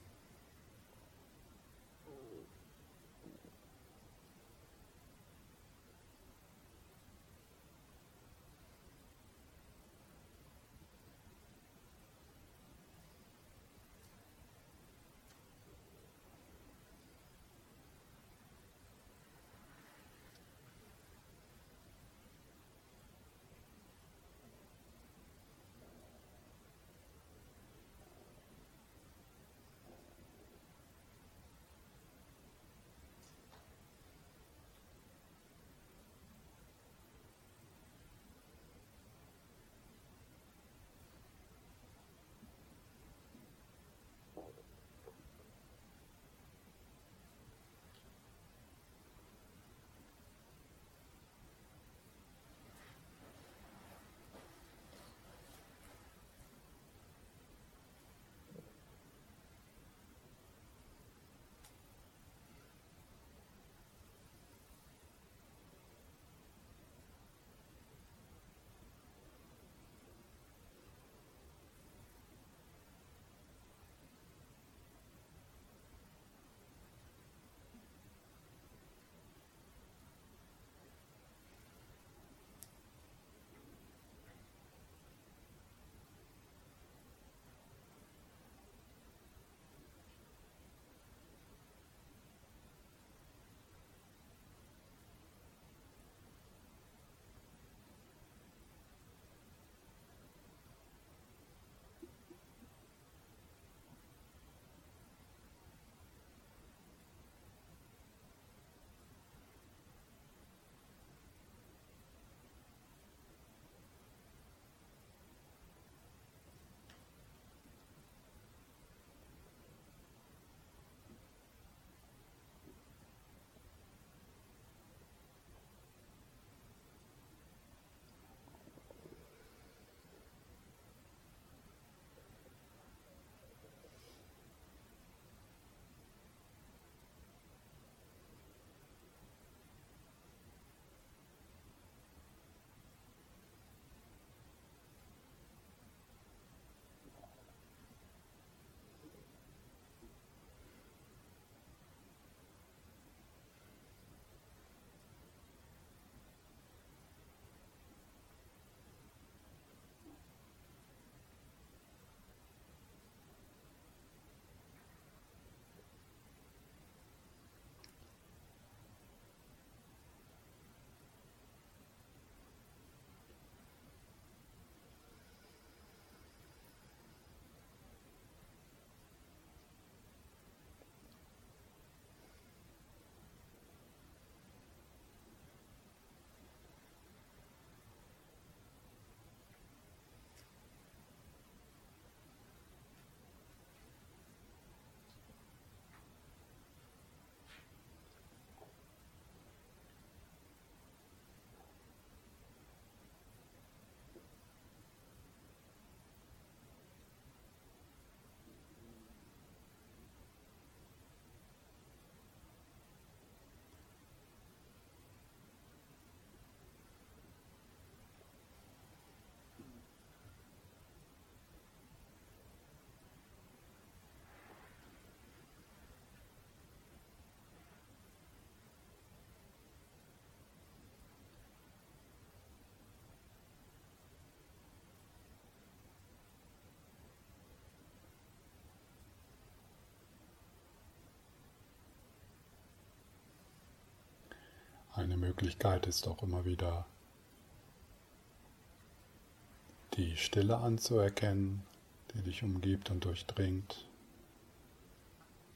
A: Eine Möglichkeit ist auch immer wieder die Stille anzuerkennen, die dich umgibt und durchdringt.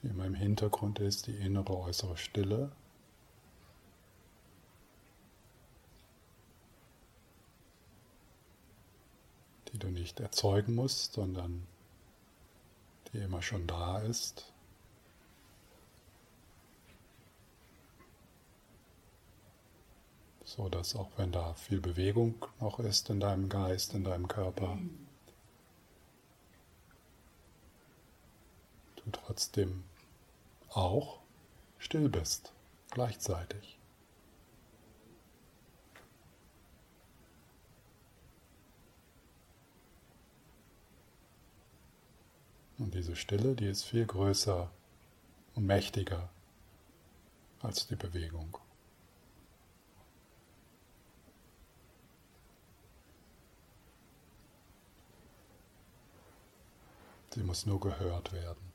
A: Die immer im Hintergrund ist, die innere, äußere Stille. Die du nicht erzeugen musst, sondern die immer schon da ist. So dass auch wenn da viel Bewegung noch ist in deinem Geist, in deinem Körper, du trotzdem auch still bist, gleichzeitig. Und diese Stille, die ist viel größer und mächtiger als die Bewegung. Sie muss nur gehört werden.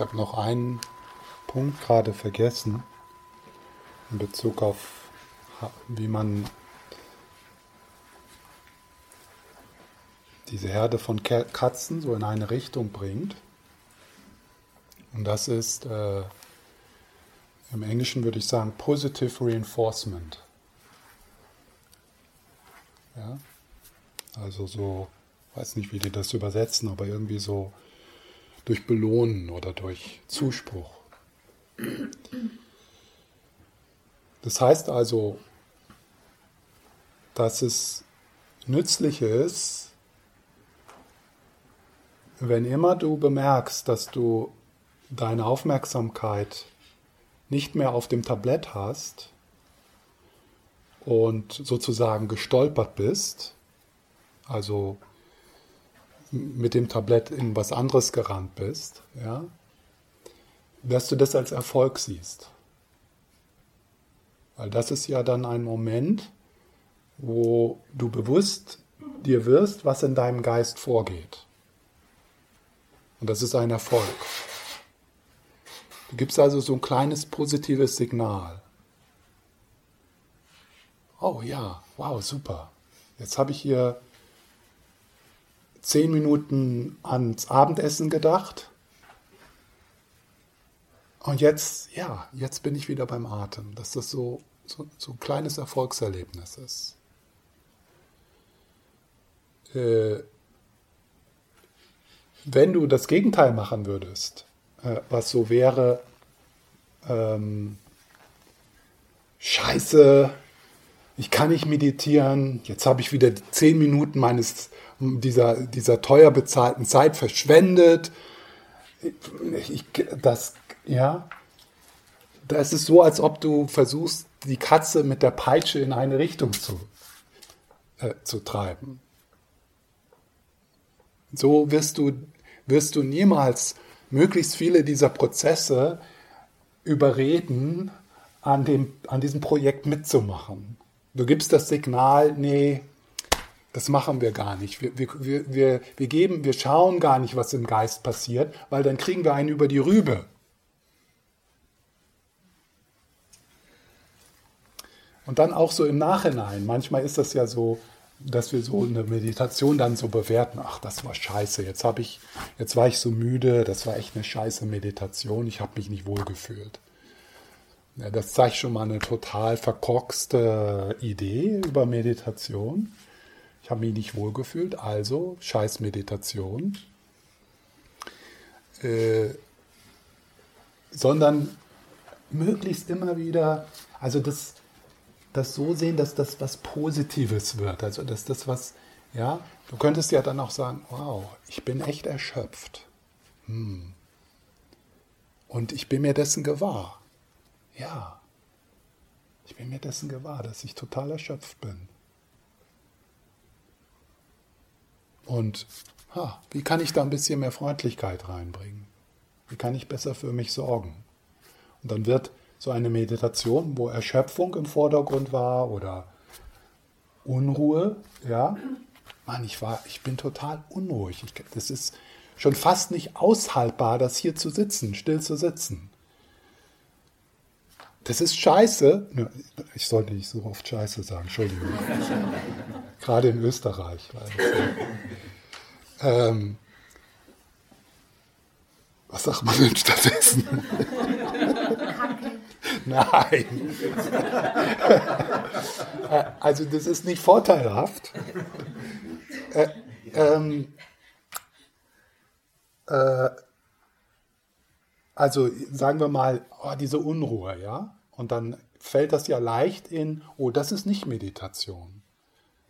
A: Ich habe noch einen Punkt gerade vergessen in Bezug auf, wie man diese Herde von Katzen so in eine Richtung bringt. Und das ist, äh, im Englischen würde ich sagen, Positive Reinforcement. Ja? Also so, weiß nicht, wie die das übersetzen, aber irgendwie so durch Belohnen oder durch Zuspruch. Das heißt also, dass es nützlich ist, wenn immer du bemerkst, dass du deine Aufmerksamkeit nicht mehr auf dem Tablett hast und sozusagen gestolpert bist, also mit dem Tablett in was anderes gerannt bist, ja, dass du das als Erfolg siehst. Weil das ist ja dann ein Moment, wo du bewusst dir wirst, was in deinem Geist vorgeht. Und das ist ein Erfolg. Du gibst also so ein kleines positives Signal. Oh ja, wow, super. Jetzt habe ich hier zehn Minuten ans Abendessen gedacht. Und jetzt, ja, jetzt bin ich wieder beim Atem. Dass das so, so, so ein kleines Erfolgserlebnis ist. Äh, wenn du das Gegenteil machen würdest, äh, was so wäre, ähm, scheiße, ich kann nicht meditieren, jetzt habe ich wieder zehn Minuten meines, dieser, dieser teuer bezahlten Zeit verschwendet. Ich, das, ja, da ist so, als ob du versuchst, die Katze mit der Peitsche in eine Richtung zu, äh, zu treiben. So wirst du, wirst du niemals möglichst viele dieser Prozesse überreden, an, dem, an diesem Projekt mitzumachen. Du gibst das Signal, nee, das machen wir gar nicht. Wir, wir, wir, wir, geben, wir schauen gar nicht, was im Geist passiert, weil dann kriegen wir einen über die Rübe. Und dann auch so im Nachhinein. Manchmal ist das ja so, dass wir so eine Meditation dann so bewerten, ach, das war scheiße, jetzt habe ich, jetzt war ich so müde, das war echt eine scheiße Meditation, ich habe mich nicht wohl gefühlt. Ja, das zeigt schon mal eine total verkorkste Idee über Meditation. Ich habe mich nicht wohl gefühlt, also scheiß Meditation. Äh, sondern möglichst immer wieder, also das, das so sehen, dass das was Positives wird. Also dass das was, ja, du könntest ja dann auch sagen, wow, ich bin echt erschöpft. Hm. Und ich bin mir dessen gewahr. Ja, ich bin mir dessen gewahr, dass ich total erschöpft bin. Und ha, wie kann ich da ein bisschen mehr Freundlichkeit reinbringen? Wie kann ich besser für mich sorgen? Und dann wird so eine Meditation, wo Erschöpfung im Vordergrund war oder Unruhe, ja. Mann, ich war, ich bin total unruhig. Ich, das ist schon fast nicht aushaltbar, das hier zu sitzen, still zu sitzen. Das ist scheiße. Ich sollte nicht so oft scheiße sagen, Entschuldigung. Gerade in Österreich. Ähm, was sagt man denn stattdessen? Nein. Äh, also das ist nicht vorteilhaft. Äh, ähm, äh, also sagen wir mal, oh, diese Unruhe, ja? Und dann fällt das ja leicht in, oh, das ist nicht Meditation.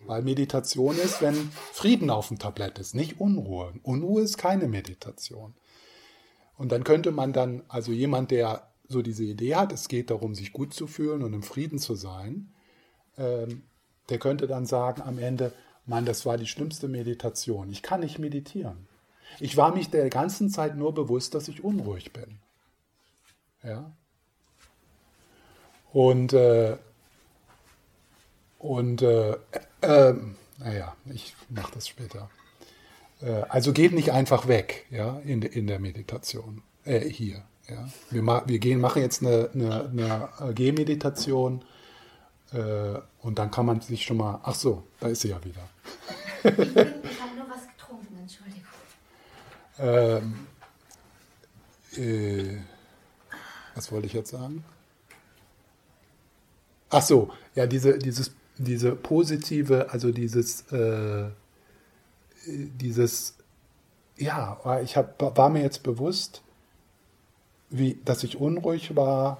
A: Weil Meditation ist, wenn Frieden auf dem Tablett ist, nicht Unruhe. Unruhe ist keine Meditation. Und dann könnte man dann, also jemand, der so diese Idee hat, es geht darum, sich gut zu fühlen und im Frieden zu sein, ähm, der könnte dann sagen am Ende, Mann, das war die schlimmste Meditation. Ich kann nicht meditieren. Ich war mich der ganzen Zeit nur bewusst, dass ich unruhig bin. Ja. Und, äh, und äh, äh, naja, ich mache das später. Äh, also geht nicht einfach weg ja, in, in der Meditation. äh, hier. Ja. Wir, ma wir gehen, machen jetzt eine, eine, eine Gehmeditation äh, und dann kann man sich schon mal. Ach so, da ist sie ja wieder.
B: ich, habe nur was getrunken, Entschuldigung.
A: Ähm, äh, was wollte ich jetzt sagen? Ach so, ja, diese, dieses, diese positive, also dieses, äh, dieses, ja, ich hab, war mir jetzt bewusst, wie, dass ich unruhig war.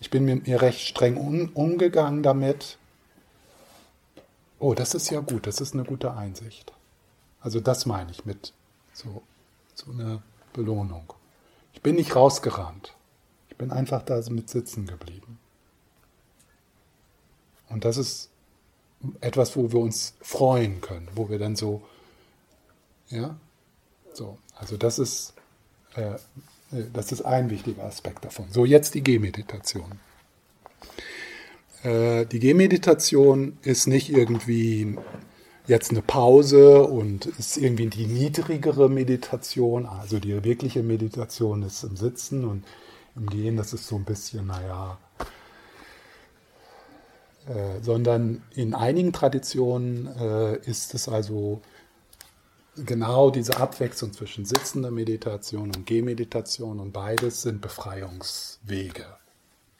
A: Ich bin mit mir recht streng un, umgegangen damit. Oh, das ist ja gut, das ist eine gute Einsicht. Also das meine ich mit so, so einer Belohnung. Ich bin nicht rausgerannt. Ich bin einfach da mit sitzen geblieben. Und das ist etwas, wo wir uns freuen können, wo wir dann so, ja, so, also das ist, äh, das ist ein wichtiger Aspekt davon. So, jetzt die Gehmeditation. Äh, die Gehmeditation ist nicht irgendwie jetzt eine Pause und ist irgendwie die niedrigere Meditation. Also die wirkliche Meditation ist im Sitzen und im Gehen, das ist so ein bisschen, naja, äh, sondern in einigen Traditionen äh, ist es also genau diese Abwechslung zwischen sitzender Meditation und Gehmeditation und beides sind Befreiungswege.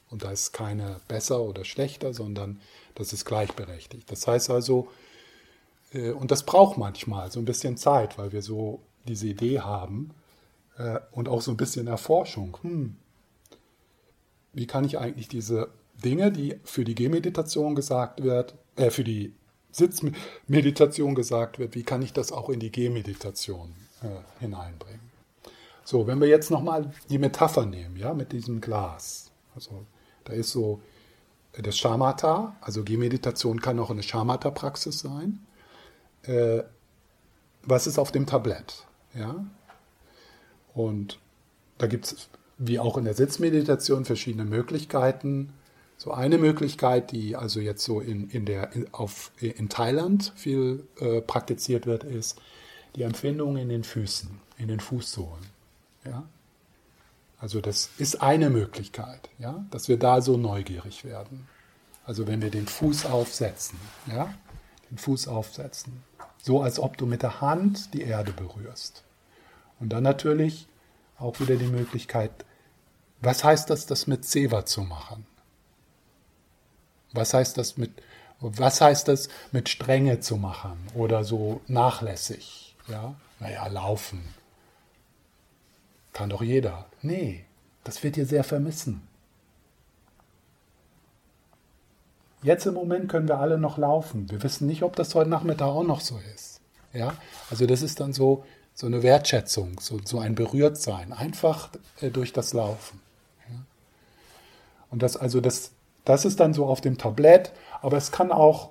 A: Und da ist keine besser oder schlechter, sondern das ist gleichberechtigt. Das heißt also, äh, und das braucht manchmal so ein bisschen Zeit, weil wir so diese Idee haben äh, und auch so ein bisschen Erforschung. Hm, wie kann ich eigentlich diese Dinge, die für die Gehmeditation gesagt wird, äh, für die Sitzmeditation gesagt wird, wie kann ich das auch in die Gehmeditation äh, hineinbringen? So, wenn wir jetzt nochmal die Metapher nehmen, ja, mit diesem Glas. Also, da ist so äh, das Shamatha, also Gehmeditation kann auch eine Shamatha-Praxis sein. Äh, was ist auf dem Tablett? Ja? Und da gibt es, wie auch in der Sitzmeditation, verschiedene Möglichkeiten, so eine Möglichkeit, die also jetzt so in, in, der, in, auf, in Thailand viel äh, praktiziert wird, ist die Empfindung in den Füßen, in den Fußsohlen. Ja? Also das ist eine Möglichkeit, ja? dass wir da so neugierig werden. Also wenn wir den Fuß aufsetzen, ja? den Fuß aufsetzen, so als ob du mit der Hand die Erde berührst. Und dann natürlich auch wieder die Möglichkeit, was heißt das, das mit Seva zu machen? Was heißt das mit, was heißt das mit Strenge zu machen oder so nachlässig? Ja, naja, laufen. Kann doch jeder. Nee, das wird ihr sehr vermissen. Jetzt im Moment können wir alle noch laufen. Wir wissen nicht, ob das heute Nachmittag auch noch so ist. Ja, also das ist dann so, so eine Wertschätzung, so, so ein Berührtsein, einfach äh, durch das Laufen. Ja? Und das, also das, das ist dann so auf dem Tablett, aber es kann auch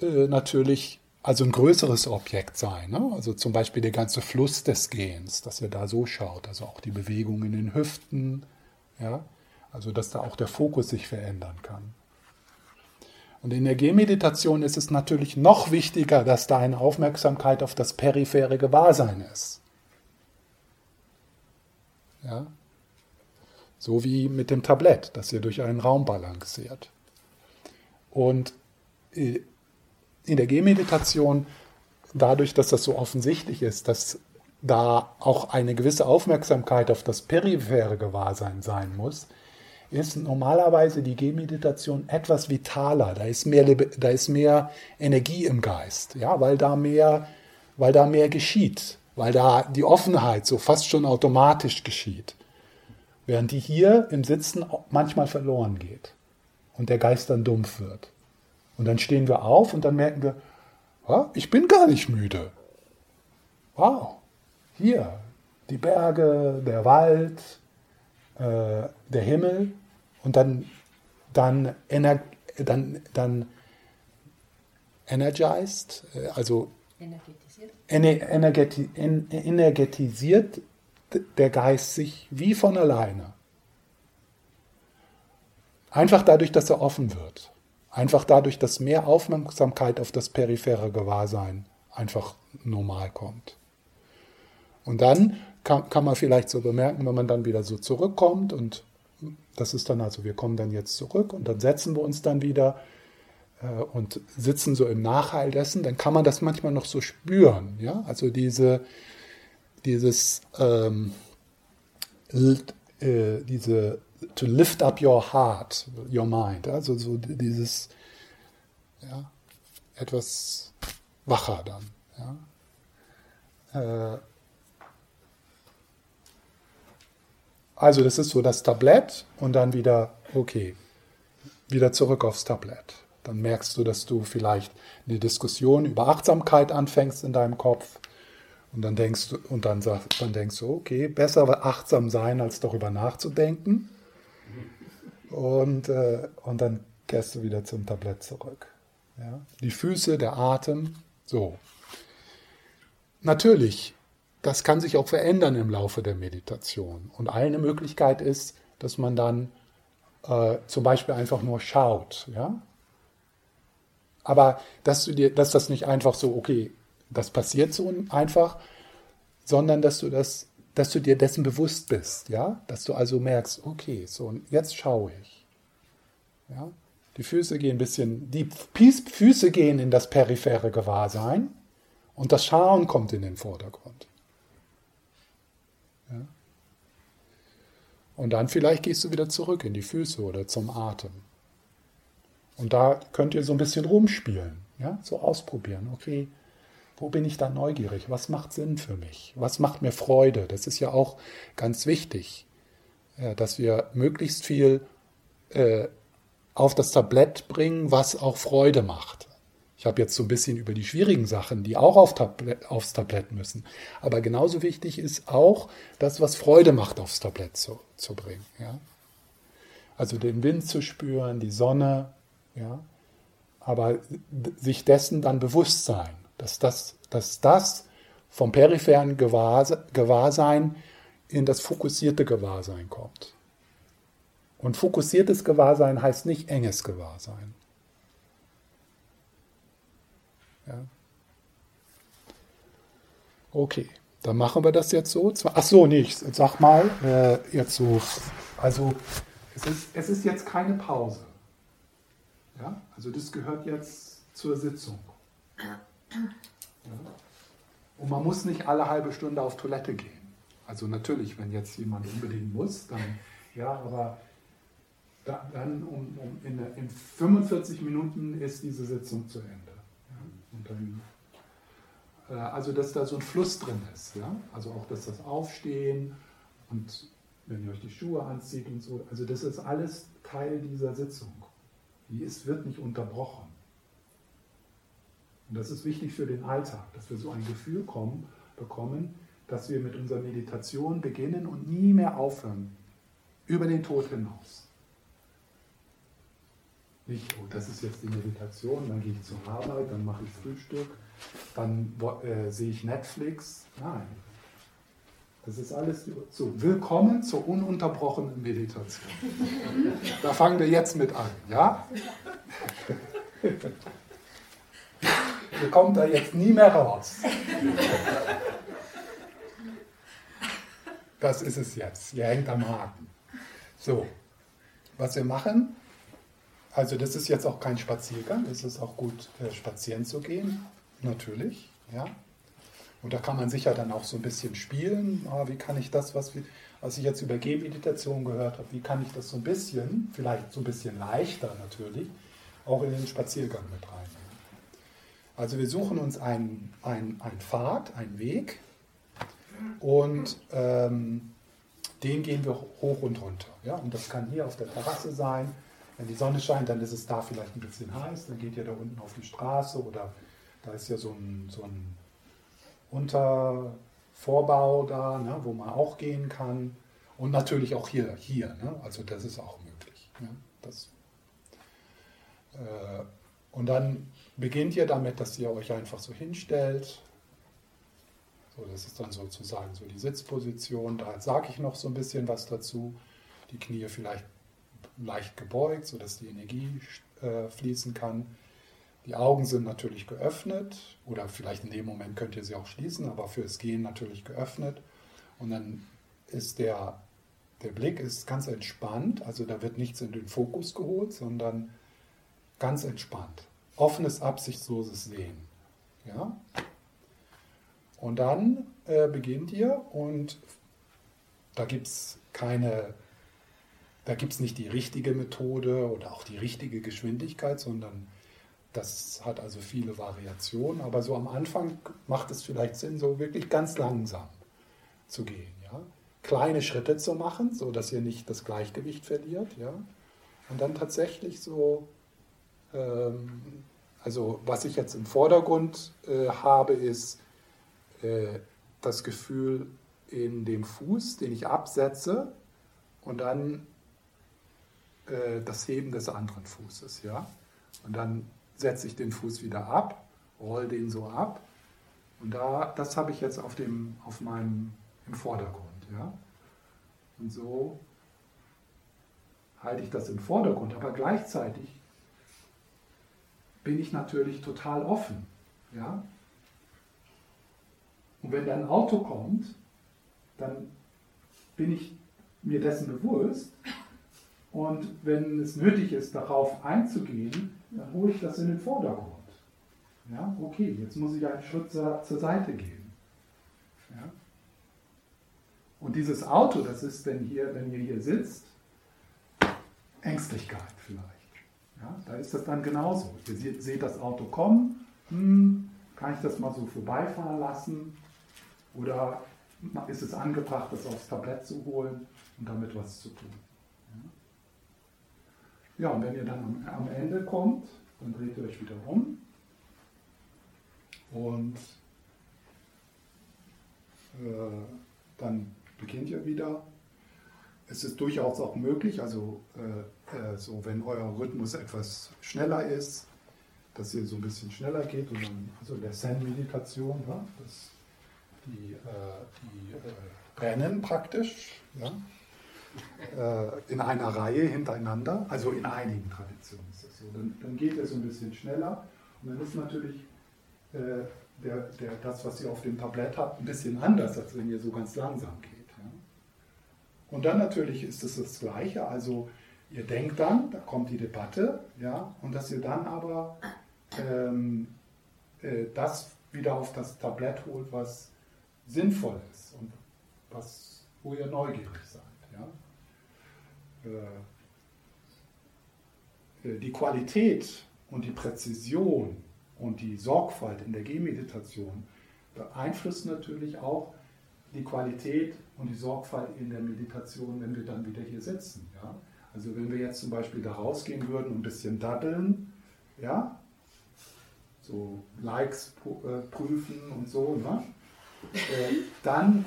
A: äh, natürlich also ein größeres Objekt sein. Ne? Also zum Beispiel der ganze Fluss des Gehens, dass ihr da so schaut, also auch die Bewegung in den Hüften, ja? also dass da auch der Fokus sich verändern kann. Und in der Gehmeditation ist es natürlich noch wichtiger, dass da eine Aufmerksamkeit auf das periphere Gewahrsein ist. Ja? So wie mit dem Tablett, das ihr durch einen Raum balanciert. Und äh, in der Gehmeditation, dadurch, dass das so offensichtlich ist, dass da auch eine gewisse Aufmerksamkeit auf das periphere Gewahrsein sein muss, ist normalerweise die Gehmeditation etwas vitaler. Da ist mehr, da ist mehr Energie im Geist, ja, weil da mehr, weil da mehr geschieht, weil da die Offenheit so fast schon automatisch geschieht. Während die hier im Sitzen manchmal verloren geht und der Geist dann dumpf wird. Und dann stehen wir auf und dann merken wir, oh, ich bin gar nicht müde. Wow, hier, die Berge, der Wald, äh, der Himmel und dann, dann, ener, dann, dann energized, äh, also energetisiert. energetisiert der Geist sich wie von alleine. Einfach dadurch, dass er offen wird. Einfach dadurch, dass mehr Aufmerksamkeit auf das periphere Gewahrsein einfach normal kommt. Und dann kann, kann man vielleicht so bemerken, wenn man dann wieder so zurückkommt und das ist dann also, wir kommen dann jetzt zurück und dann setzen wir uns dann wieder äh, und sitzen so im Nachhall dessen, dann kann man das manchmal noch so spüren. Ja? Also diese, dieses, ähm, äh, diese, to lift up your heart, your mind, also so dieses, ja, etwas wacher dann. Ja? Äh, also das ist so das Tablett und dann wieder, okay, wieder zurück aufs Tablett. Dann merkst du, dass du vielleicht eine Diskussion über Achtsamkeit anfängst in deinem Kopf. Und dann denkst du, und dann, sag, dann denkst du, okay, besser achtsam sein, als darüber nachzudenken. Und, äh, und dann kehrst du wieder zum Tablett zurück. Ja? Die Füße, der Atem, so. Natürlich, das kann sich auch verändern im Laufe der Meditation. Und eine Möglichkeit ist, dass man dann äh, zum Beispiel einfach nur schaut. Ja? Aber dass, du dir, dass das nicht einfach so, okay, das passiert so einfach, sondern dass du das, dass du dir dessen bewusst bist, ja, dass du also merkst, okay, so jetzt schaue ich, ja, die Füße gehen ein bisschen, die Füße gehen in das periphere Gewahrsein und das Schauen kommt in den Vordergrund. Ja. Und dann vielleicht gehst du wieder zurück in die Füße oder zum Atem. Und da könnt ihr so ein bisschen rumspielen, ja, so ausprobieren. Okay, wo bin ich da neugierig? Was macht Sinn für mich? Was macht mir Freude? Das ist ja auch ganz wichtig, dass wir möglichst viel äh, auf das Tablett bringen, was auch Freude macht. Ich habe jetzt so ein bisschen über die schwierigen Sachen, die auch auf Tablett, aufs Tablett müssen. Aber genauso wichtig ist auch das, was Freude macht, aufs Tablett zu, zu bringen. Ja? Also den Wind zu spüren, die Sonne, ja, aber sich dessen dann bewusst sein, dass das, dass das vom peripheren Gewahrsein in das fokussierte Gewahrsein kommt. Und fokussiertes Gewahrsein heißt nicht enges Gewahrsein. Ja. Okay, dann machen wir das jetzt so. Ach so, nicht. Sag mal, äh, jetzt so. Also, es ist, es ist jetzt keine Pause. Ja? Also das gehört jetzt zur Sitzung. Und man muss nicht alle halbe Stunde auf Toilette gehen. Also natürlich, wenn jetzt jemand unbedingt muss, dann ja, aber da, dann um, um in, in, 45 Minuten ist diese Sitzung zu Ende. Ja? Dann, äh, also dass da so ein Fluss drin ist. Ja? Also auch, dass das Aufstehen und wenn ihr euch die Schuhe anzieht und so, also das ist alles Teil dieser Sitzung die ist, wird nicht unterbrochen. Und das ist wichtig für den Alltag, dass wir so ein Gefühl kommen, bekommen, dass wir mit unserer Meditation beginnen und nie mehr aufhören, über den Tod hinaus. Nicht, oh, das ist jetzt die Meditation, dann gehe ich zur Arbeit, dann mache ich Frühstück, dann äh, sehe ich Netflix. Nein, das ist alles so. Willkommen zur ununterbrochenen Meditation. Da fangen wir jetzt mit an, ja? Ihr kommt da jetzt nie mehr raus. Das ist es jetzt. Ihr hängt am Haken. So, was wir machen, also das ist jetzt auch kein Spaziergang, es ist auch gut, äh, spazieren zu gehen, natürlich, ja. Und da kann man sicher dann auch so ein bisschen spielen. Ah, wie kann ich das, was, was ich jetzt über Gehmeditation gehört habe, wie kann ich das so ein bisschen, vielleicht so ein bisschen leichter natürlich, auch in den Spaziergang mit reinnehmen. Also wir suchen uns einen, einen, einen Pfad, einen Weg und ähm, den gehen wir hoch und runter. Ja? Und das kann hier auf der Terrasse sein. Wenn die Sonne scheint, dann ist es da vielleicht ein bisschen heiß. Dann geht ihr da unten auf die Straße oder da ist ja so ein, so ein unter Vorbau da, ne, wo man auch gehen kann. Und natürlich auch hier, hier. Ne? Also das ist auch möglich. Ne? Das, äh, und dann beginnt ihr damit, dass ihr euch einfach so hinstellt. So, das ist dann sozusagen so die Sitzposition. Da sage ich noch so ein bisschen was dazu. Die Knie vielleicht leicht gebeugt, sodass die Energie äh, fließen kann. Die Augen sind natürlich geöffnet oder vielleicht in dem Moment könnt ihr sie auch schließen, aber fürs Gehen natürlich geöffnet. Und dann ist der, der Blick ist ganz entspannt, also da wird nichts in den Fokus geholt, sondern ganz entspannt. Offenes, absichtsloses Sehen. Ja? Und dann äh, beginnt ihr und da gibt es keine, da gibt es nicht die richtige Methode oder auch die richtige Geschwindigkeit, sondern das hat also viele Variationen. Aber so am Anfang macht es vielleicht Sinn, so wirklich ganz langsam zu gehen. Ja? Kleine Schritte zu machen, so dass ihr nicht das Gleichgewicht verliert. Ja? Und dann tatsächlich so, also was ich jetzt im Vordergrund äh, habe, ist äh, das Gefühl in dem Fuß, den ich absetze und dann äh, das Heben des anderen Fußes. Ja? Und dann setze ich den Fuß wieder ab, roll den so ab. Und da, das habe ich jetzt auf, dem, auf meinem, im Vordergrund. Ja? Und so halte ich das im Vordergrund, aber gleichzeitig bin ich natürlich total offen. Ja? Und wenn dann ein Auto kommt, dann bin ich mir dessen bewusst. Und wenn es nötig ist, darauf einzugehen, dann hole ich das in den Vordergrund. Ja, okay, jetzt muss ich einen Schritt zur, zur Seite gehen. Ja. Und dieses Auto, das ist, wenn, hier, wenn ihr hier sitzt, Ängstlichkeit vielleicht. Ja, da ist das dann genauso. Ihr seht, das Auto kommen, hm, kann ich das mal so vorbeifahren lassen? Oder ist es angebracht, das aufs Tablett zu holen und damit was zu tun? Ja, und wenn ihr dann am, Ende kommt, dann dreht ihr euch wieder um und äh, dann beginnt ihr wieder. Es ist durchaus auch möglich, also äh, äh, so wenn euer Rhythmus etwas schneller ist, dass ihr so ein bisschen schneller geht und dann, also der Zen-Meditation, ja, die, äh, die äh, rennen praktisch, ja, äh, in einer Reihe hintereinander, also in einigen Traditionen ist das so. Dann, dann geht es ein bisschen schneller und dann ist natürlich äh, der, der, das, was ihr auf dem Tablett habt, ein bisschen anders, als wenn ihr so ganz langsam geht. Ja. Und dann natürlich ist es das Gleiche, also ihr denkt dann, da kommt die Debatte, ja, und dass ihr dann aber ähm, äh, das wieder auf das Tablett holt, was sinnvoll ist und was, wo ihr neugierig seid. Äh, äh, die Qualität und die Präzision und die Sorgfalt in der Gehmeditation beeinflusst natürlich auch die Qualität und die Sorgfalt in der Meditation, wenn wir dann wieder hier sitzen. Ja? Also wenn wir jetzt zum Beispiel da rausgehen würden und ein bisschen daddeln, ja, so Likes äh, prüfen und so, ne? dann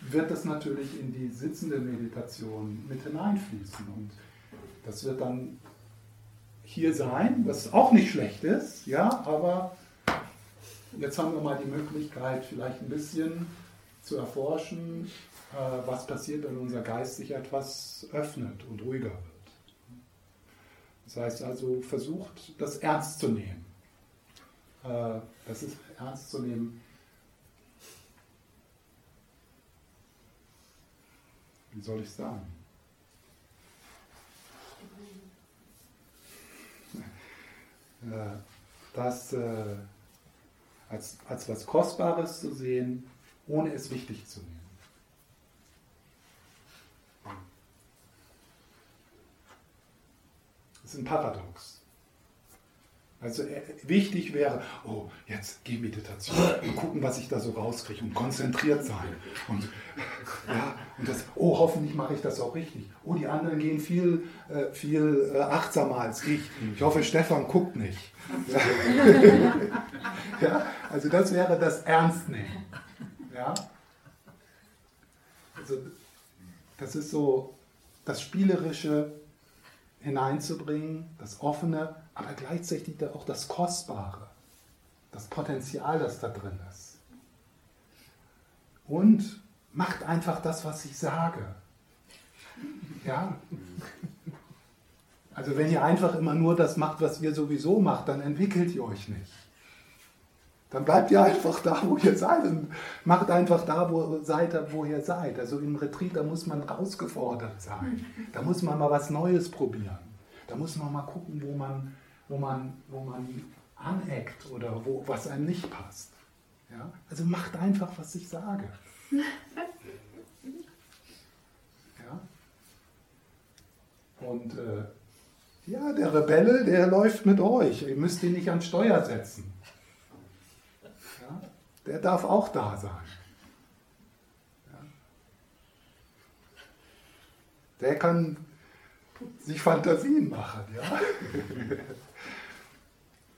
A: wird das natürlich in die sitzende Meditation mit hineinfließen. Und das wird dann hier sein, was auch nicht schlecht ist, ja, aber jetzt haben wir mal die Möglichkeit, vielleicht ein bisschen zu erforschen, äh, was passiert, wenn unser Geist sich etwas öffnet und ruhiger wird. Das heißt also, versucht das ernst zu nehmen. Äh, das ist ernst zu nehmen wie soll ich sagen? Äh, das als, als was Kostbares zu sehen, ohne es wichtig zu nehmen. Das ist ein Paradox. Also äh, wichtig wäre, oh, jetzt geh Meditation und gucken, was ich da so rauskriege und konzentriert sein. Und, ja, und das, oh, hoffentlich mache ich das auch richtig. Oh, die anderen gehen viel, äh, viel äh, achtsamer als ich. Ich hoffe, Stefan guckt nicht. Ja. also das wäre das Ernstnehmen. Ja? Also das ist so das Spielerische hineinzubringen, das Offene, aber gleichzeitig auch das Kostbare, das Potenzial, das da drin ist. Und macht einfach das, was ich sage. Ja? Also wenn ihr einfach immer nur das macht, was ihr sowieso macht, dann entwickelt ihr euch nicht. Dann bleibt ihr einfach da, wo ihr seid und macht einfach da, wo seid, wo ihr seid. Also im Retreat, da muss man rausgefordert sein. Da muss man mal was Neues probieren. Da muss man mal gucken, wo man, wo man, wo man aneckt oder wo, was einem nicht passt. Ja? Also macht einfach, was ich sage. Ja? Und äh, ja, der Rebelle, der läuft mit euch. Ihr müsst ihn nicht ans Steuer setzen. Der darf auch da sein. Ja? Der kann sich Fantasien machen. Ja?